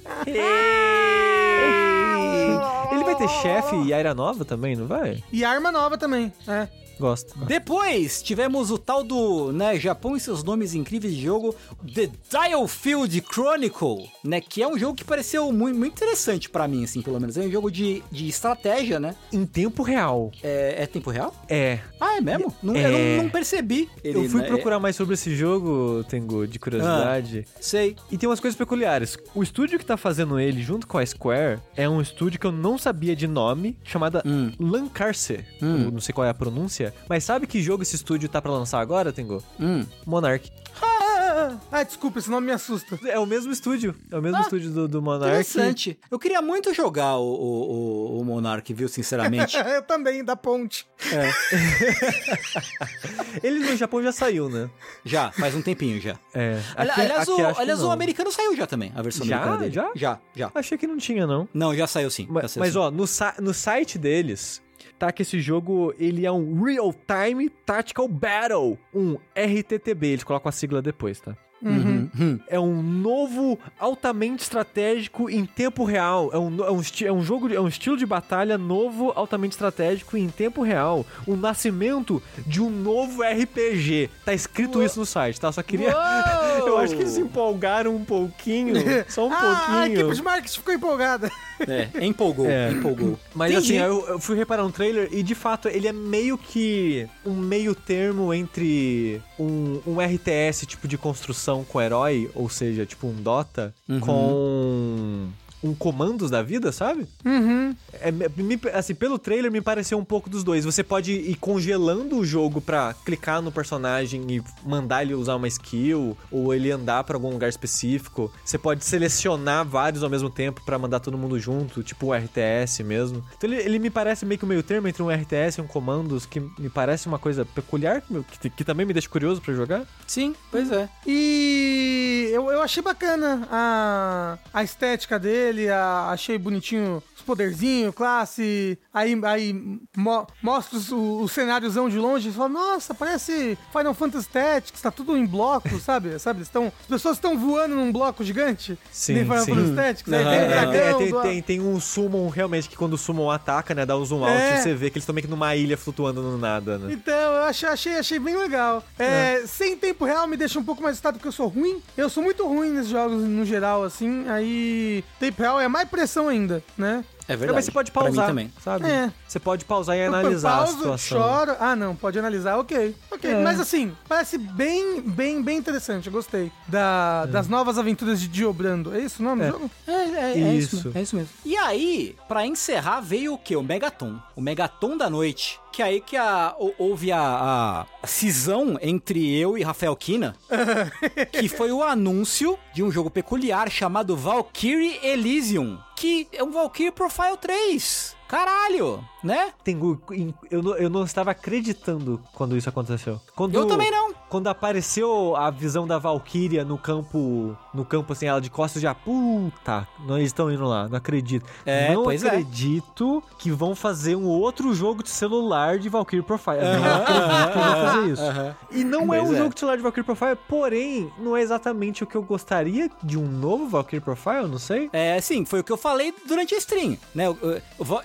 Ele vai ter chefe e área nova também, não vai? E arma nova também, é. Gosto. Depois tivemos o tal do, né, Japão e seus nomes incríveis de jogo, The Dialfield Chronicle, né, que é um jogo que pareceu muito, muito interessante pra mim, assim, pelo menos. É um jogo de, de estratégia, né? Em tempo real. É, é tempo real? É. Ah, é mesmo? Não, É. Eu não, não percebi. ele, Eu fui né? procurar mais sobre esse jogo, Tengu, de curiosidade. É, sei. E tem umas coisas peculiares. O estúdio que tá fazendo ele junto com a Square é um estúdio que eu não sabia de nome, chamada Hum. Lancarce. Hum. Não sei qual é a pronúncia. Mas sabe que jogo esse estúdio tá pra lançar agora, Tengu? Hum. Monarch. [LAUGHS] Ah, desculpa, esse nome me assusta. É o mesmo estúdio. É o mesmo Ah, estúdio do, do Monarch. Interessante. Eu queria muito jogar o, o, o, Monark, viu, sinceramente. [LAUGHS] Eu também, da ponte. [LAUGHS] Ele no Japão já saiu, né? já, faz um tempinho já. É. Aqui- aliás, aqui o, aliás o americano saiu já também, a versão Já? americana dele. Já? Já, já. Achei que não tinha, não. Não, já saiu sim. Mas, saiu mas, sim. ó, no, no site deles, tá que esse jogo, ele é um Real Time Tactical Battle. Um RTTB, eles colocam a sigla depois, tá? Uhum, uhum. É um novo, altamente estratégico em tempo real. É um, é um, é um jogo, de- é um estilo de batalha novo, altamente estratégico em tempo real. O nascimento de um novo RPG. Tá escrito isso no site, tá? Só queria. Uou! [LAUGHS] Eu acho que eles se empolgaram um pouquinho. [LAUGHS] Só um ah, a equipe pouquinho. de marketing ficou empolgada. É, empolgou, É. empolgou. Mas Entendi. assim, eu, eu fui reparar um trailer e de fato ele é meio que um meio termo entre um, um RTS tipo de construção com herói, ou seja, tipo um Dota, Uhum. com um comandos da vida, sabe? Uhum. É, me- assim, pelo trailer me pareceu um pouco dos dois. Você pode ir congelando o jogo pra clicar no personagem e mandar ele usar uma skill, ou ele andar pra algum lugar específico. Você pode selecionar vários ao mesmo tempo pra mandar todo mundo junto, tipo o RTS mesmo. Então ele, ele me parece meio que o meio termo entre um RTS e um comandos, que me parece uma coisa peculiar, que, que também me deixa curioso pra jogar. Sim, pois é. E eu, eu achei bacana a, a estética dele, a- achei bonitinho os poderzinhos, classe. Aí, aí mo- mostra os- o, o cenáriozão de longe e fala, nossa, parece Final Fantasy Tactics, tá tudo em bloco, [LAUGHS] sabe? sabe? Eles tão, as pessoas estão voando num bloco gigante. Sim, Nem Final sim. Fantasy Tactics. Aí Aham, tem dragão, É, tem, do- tem, tem um summon realmente que quando o summon ataca, né, dá o zoom out É. e você vê que eles estão meio que numa ilha flutuando no nada, né? Então, eu achei, achei, achei bem legal. É, Sem tempo real me deixa um pouco mais assustado porque eu sou ruim. Eu sou muito ruim nesses jogos no geral, assim. Aí, tempo real é mais pressão ainda, né? É verdade. mas você pode Pra mim pausar, também. sabe? É. Você pode pausar e analisar pauso, a situação. choro. Ah, não, pode analisar, ok. Ok, É. mas assim, parece bem, bem, bem interessante. Eu gostei. Da, Das novas aventuras de Diobrando. É isso o nome É. do jogo? É, é, é isso. Isso. mesmo, é isso mesmo. E aí, pra encerrar, veio o quê? O Megaton. O Megaton da noite. Que aí que a, hou- houve a, a cisão entre eu e Rafael Kina, [LAUGHS] que foi o anúncio de um jogo peculiar chamado Valkyrie Elysium, que é um Valkyrie Profile 3. Caralho, né? Tengu, eu não, eu não estava acreditando quando isso aconteceu. Quando, Eu também não. Quando apareceu a visão da Valkyria no campo, no campo assim, ela de costas já, puta, nós estão indo lá, não acredito. É, não é. acredito que vão fazer um outro jogo de celular de Valkyrie Profile. Eu não acredito que vão fazer isso. E não é Pois um é. jogo de celular de Valkyrie Profile, porém, não é exatamente o que eu gostaria de um novo Valkyrie Profile, não sei. É, sim, foi o que eu falei durante a stream, né?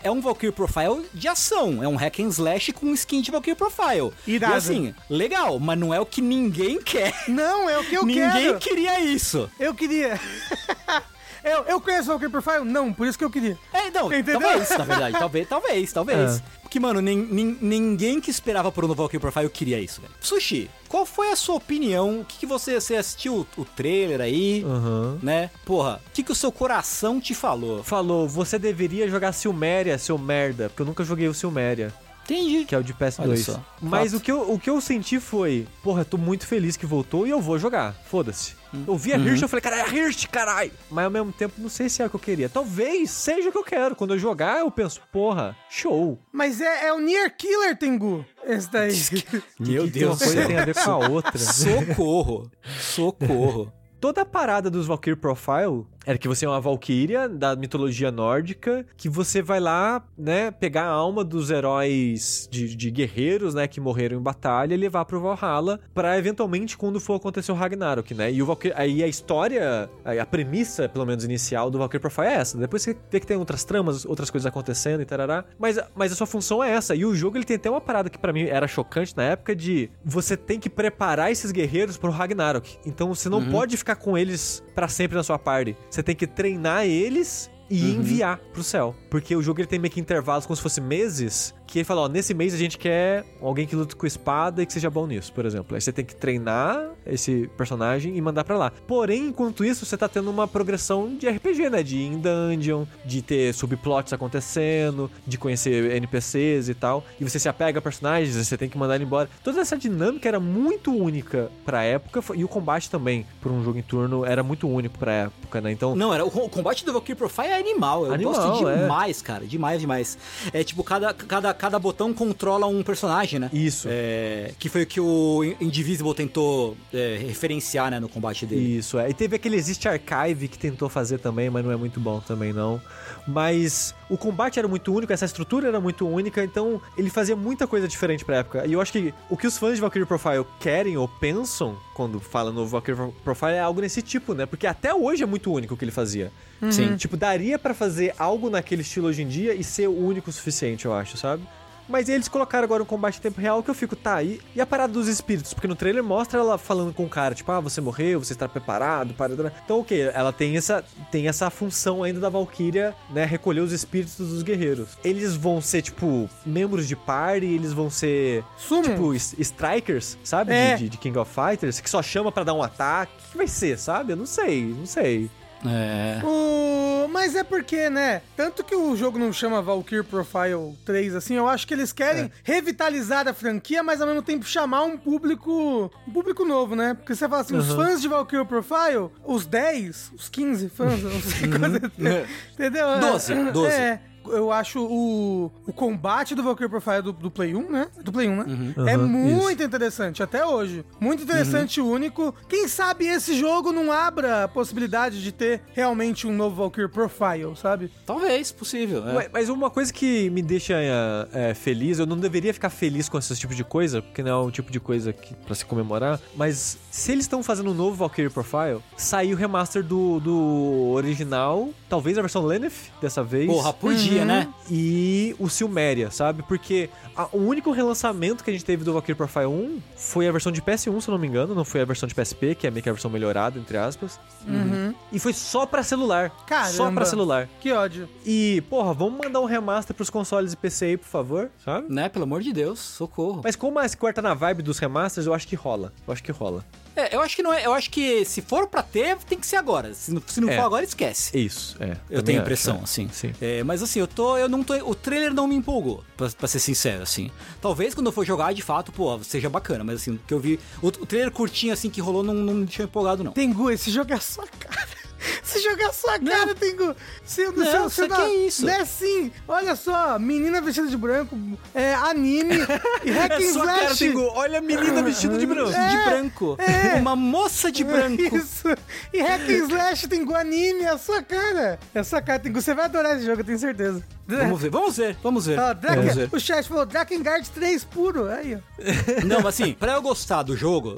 É um Valkyrie Profile de ação, é um hack and slash com skin de Valkyrie Profile. Irado. E assim, legal, mas não é o que ninguém quer. Não, é o que eu ninguém quero. queria isso. Eu queria. [LAUGHS] eu, eu conheço o Valkyrie Profile? Não, por isso que eu queria. É, não, Entendeu? talvez, na verdade, [LAUGHS] talvez, talvez, talvez. É. Porque, mano, nin- nin- ninguém que esperava por um novo Valkyrie Profile queria isso, velho. Sushi, qual foi a sua opinião? O que, que você, você assistiu o, o trailer aí, Aham. né? Porra, o que, que o seu coração te falou? Falou, você deveria jogar Silméria, seu merda, porque eu nunca joguei o Silméria. Entendi. que é o de Olha PS2. só, Mas fato. o que, eu, o que eu senti foi, porra, tô muito feliz que voltou e eu vou jogar. Foda-se. Eu vi a Uhum. Hirsch, eu falei, cara, é a Hirsch, caralho. Mas ao mesmo tempo, não sei se é o que eu queria. Talvez seja o que eu quero. Quando eu jogar, eu penso, porra, show. Mas é, é o Nier Killer, Tengu. Esse daí. [LAUGHS] Meu Que uma coisa tem a ver com a outra. [LAUGHS] Socorro. Socorro. Toda a parada dos Valkyrie Profile era que você é uma valquíria da mitologia nórdica, que você vai lá, né, pegar a alma dos heróis de, de guerreiros, né, que morreram em batalha e levar pro Valhalla pra eventualmente quando for acontecer o Ragnarok, né? E o Valkyrie, aí a história, a premissa, pelo menos inicial do Valkyrie Profile é essa. Depois você vê que tem outras tramas, outras coisas acontecendo e tarará. Mas, mas a sua função é essa. E o jogo ele tem até uma parada que para mim era chocante na época de você tem que preparar esses guerreiros pro Ragnarok. Então você não uhum. pode ficar com eles para sempre na sua party. Você tem que treinar eles e uhum. enviar pro céu. Porque o jogo ele tem meio que intervalos como se fosse meses que ele fala, ó, nesse mês a gente quer alguém que lute com espada e que seja bom nisso, por exemplo. Aí você tem que treinar esse personagem e mandar para lá. Porém, enquanto isso, você tá tendo uma progressão de RPG, né? De ir em dungeon, de ter subplots acontecendo, de conhecer NPCs e tal. E você se apega a personagens, você tem que mandar ele embora. Toda essa dinâmica era muito única pra época e o combate também, por um jogo em turno, era muito único pra época, né? Então... Não, era, o, combate do Valkyrie Profile é animal. Eu animal, gosto é. demais, é. cara. Demais, demais. É tipo, cada, cada cada botão controla um personagem, né? Isso. É, que foi o que o Indivisible tentou é, referenciar, né, no combate dele. Isso, é. E teve aquele Exist Archive que tentou fazer também, mas não é muito bom também, não. Mas o combate era muito único, essa estrutura era muito única, então ele fazia muita coisa diferente pra época. E eu acho que o que os fãs de Valkyrie Profile querem ou pensam quando falam no Valkyrie Profile é algo nesse tipo, né? Porque até hoje é muito único o que ele fazia. Uhum. Sim. Tipo, daria para fazer algo naquele estilo hoje em dia e ser único o suficiente, eu acho, sabe? Mas eles colocaram agora um combate em tempo real que eu fico, tá, e, e a parada dos espíritos? Porque no trailer mostra ela falando com o cara, tipo, ah, você morreu, você está preparado para. Então, o okay, que? Ela tem essa, tem essa função ainda da Valkyria, né? Recolher os espíritos dos guerreiros. Eles vão ser, tipo, membros de party, eles vão ser. Sumo. Tipo, strikers, sabe? É. De, de, King of Fighters, que só chama para dar um ataque. O que vai ser, sabe? Eu não sei, não sei. É. O... Mas é porque, né? Tanto que o jogo não chama Valkyrie Profile 3 assim, eu acho que eles querem é. revitalizar a franquia, mas ao mesmo tempo chamar um público. Um público novo, né? Porque você fala assim, uhum. os fãs de Valkyrie Profile, os 10, os 15 fãs, não sei uhum. [LAUGHS] É. Entendeu? 12, 12. É eu acho o, o combate do Valkyrie Profile do, do Play 1, né? Do Play 1, né? Uhum. É uhum, muito isso. interessante, até hoje. Muito interessante, uhum. único. Quem sabe esse jogo não abra a possibilidade de ter realmente um novo Valkyrie Profile, sabe? Talvez, possível. É. Mas uma coisa que me deixa é, é, feliz, eu não deveria ficar feliz com esse tipo de coisa, porque não é um tipo de coisa que, pra se comemorar, mas se eles estão fazendo um novo Valkyrie Profile, saiu o remaster do, do original, talvez a versão Lenneth dessa vez. Porra, podia dia, né? E o Silmeria, sabe? Porque a, o único relançamento que a gente teve do Valkyrie Profile 1 foi a versão de PS1, se eu não me engano, não foi a versão de PSP, que é meio que a versão melhorada, entre aspas. Uhum. E foi só pra celular. Caramba. Só pra celular. Que ódio. E, porra, vamos mandar um remaster pros consoles e PC aí, por favor, sabe? Né, pelo amor de Deus, socorro. Mas como a Square tá na vibe dos remasters, eu acho que rola. Eu acho que rola. É, eu acho que não é. Eu acho que se for pra ter, tem que ser agora. Se não, se não é. for agora, esquece. Isso, é. Eu tenho a impressão, é. assim. Sim. É, mas assim, eu tô. Eu não tô. O trailer não me empolgou, pra, pra, ser sincero, assim. Talvez quando eu for jogar, de fato, pô, seja bacana. Mas assim, o que eu vi. O, o trailer curtinho assim que rolou não, não me deixou empolgado, não. Tengu, esse jogo é sua cara. [LAUGHS] Você joga a sua cara, não. Tengu. Você, não, você não, que é isso? É sim. Olha só, menina vestida de branco, é, anime e [LAUGHS] hack é sua cara, Tengu. Olha a menina vestida de branco. É, de branco. É. Uma moça de branco. Isso. E hack and slash, Tengu, anime, é a sua cara. É a sua cara, Tengu. Você vai adorar esse jogo, eu tenho certeza. Vamos ver, vamos ver, vamos ver. Ah, Draken, vamos ver. O chat falou Drakengard 3 puro. Aí, ó. [LAUGHS] Não, mas assim, pra eu gostar do jogo,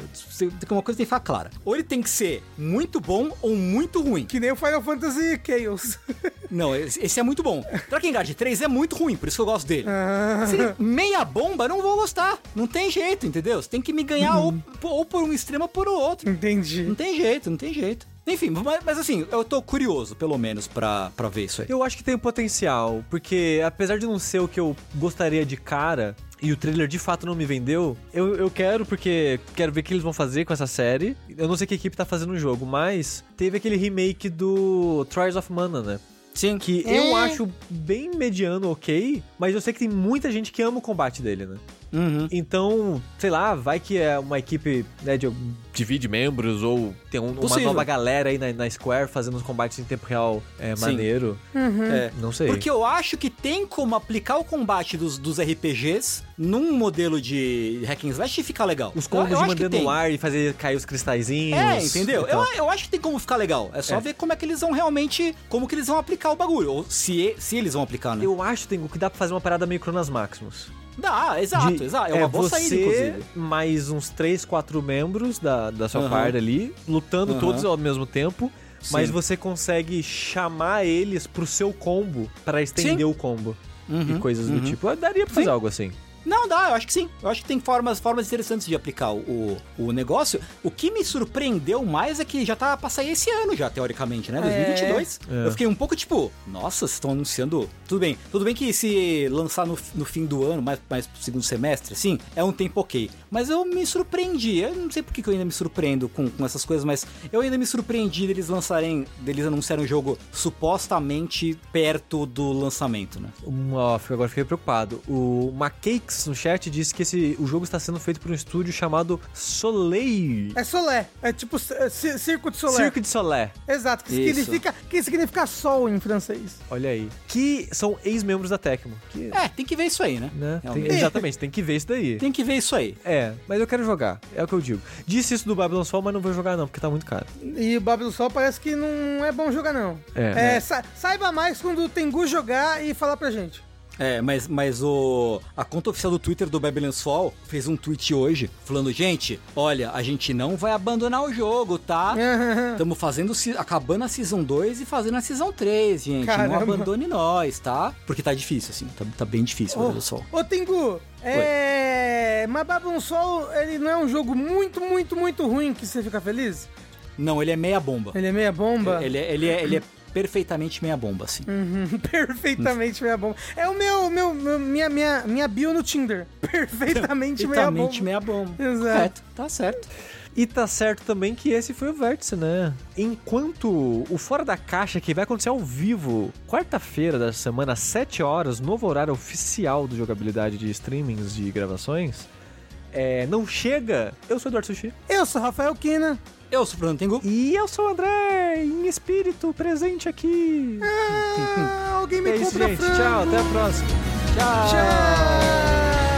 uma coisa tem que ficar clara. Ou ele tem que ser muito bom ou muito ruim. Que nem o Final Fantasy Chaos. [LAUGHS] Não, esse é muito bom. Drakengard 3 é muito ruim, por isso que eu gosto dele. Ah. Se ele meia bomba, eu não vou gostar. Não tem jeito, entendeu? Você tem que me ganhar uhum. ou, ou por um extremo ou por outro. Entendi. Não tem jeito, não tem jeito. Enfim, mas, mas, assim, eu tô curioso, pelo menos, pra, pra ver isso aí. Eu acho que tem potencial, porque apesar de não ser o que eu gostaria de cara, e o trailer de fato não me vendeu, eu, eu quero porque quero ver o que eles vão fazer com essa série. Eu não sei que equipe tá fazendo o jogo, mas teve aquele remake do Trials of Mana, né? Sim. Que é. eu acho bem mediano, ok, mas eu sei que tem muita gente que ama o combate dele, né? Uhum. Então, sei lá, vai que é uma equipe né, de divide membros ou tem um- uma nova galera aí na, na Square fazendo os combates em tempo real é, maneiro. É. Não sei. Porque eu acho que tem como aplicar o combate dos, dos RPGs num modelo de hack and slash e ficar legal. Os combos eu manter no ar e fazer cair os cristalzinhos. É, entendeu? Eu, eu acho que tem como ficar legal. É só É. ver como é que eles vão realmente. Como que eles vão aplicar o bagulho. Ou se, se eles vão aplicar, né? Eu acho Tengu, que dá pra fazer uma parada meio Cronas Maximus. Dá, exato, De- exato. É uma boa você saída, inclusive. mais uns 3, 4 membros da, da sua party ali, lutando Aham. todos ao mesmo tempo. Mas Sim. você consegue chamar eles pro seu combo pra estender Sim. o combo. Uhum, e coisas uhum. do tipo. Eu daria pra fazer Sim. algo assim. Não, dá, eu acho que sim. Eu acho que tem formas, formas interessantes de aplicar o, o, negócio. O que me surpreendeu mais é que já tá pra sair esse ano já, teoricamente, né? 2022. É. Eu fiquei um pouco tipo, nossa, vocês estão anunciando... Tudo bem, tudo bem que se lançar no, no fim do ano, mais, mais pro segundo semestre, assim, é um tempo ok. Mas eu me surpreendi. Eu não sei por que que eu ainda me surpreendo com, com essas coisas, mas eu ainda me surpreendi deles lançarem, deles anunciarem o jogo supostamente perto do lançamento, né? Um, fico- agora fiquei preocupado. O No chat disse que esse, o jogo está sendo feito por um estúdio chamado Soleil. É Solé. É tipo é, ci- Circo de Solé. Cirque de Soleil. Exato, que Isso. significa, que significa sol em francês. Olha aí. Que são ex-membros da Tecmo. Que, É, tem que ver isso aí, né? né? Tem- [LAUGHS] exatamente, tem que ver isso daí. Tem que ver isso aí. É, mas eu quero jogar. É o que eu digo. Disse isso do Babylon's Fall, mas não vou jogar não, porque tá muito caro. E o Babylon Sol parece que não é bom jogar, não. É. É, sa- saiba mais quando o Tengu jogar e falar pra gente. É, mas, mas o a conta oficial do Twitter do Babylon's Fall fez um tweet hoje falando, gente, olha, a gente não vai abandonar o jogo, tá? [LAUGHS] Estamos fazendo acabando a Season 2 e fazendo a Season 3, gente. Caramba. Não abandone nós, tá? Porque tá difícil, assim. Tá, tá bem difícil o Babylon's Fall. ô Tengu, é. Mas Babylon Sol, ele não é um jogo muito, muito, muito ruim que você fica feliz? Não, ele é meia bomba. Ele é meia bomba? Ele, é, ele, é, ele é perfeitamente meia bomba, assim. Uhum, [LAUGHS] perfeitamente meia bomba. É o meu, meu, meu- minha, minha, minha bio no Tinder. [LAUGHS] Perfeitamente meia bomba. Perfeitamente meia bomba. Exato. Correto, tá certo. E tá certo também que esse foi o vértice, né? Enquanto o Fora da Caixa, que vai acontecer ao vivo, quarta-feira da semana, às 7 horas, novo horário oficial do jogabilidade de streamings de gravações, é, não chega. Eu sou o Eduardo Sushi. Eu sou Rafael Kina. Eu sou o Fernando Tengu. E eu sou o André, em espírito, presente aqui. Ah, alguém me é isso, compra gente. frango. Tchau, até a próxima. Tchau. Tchau.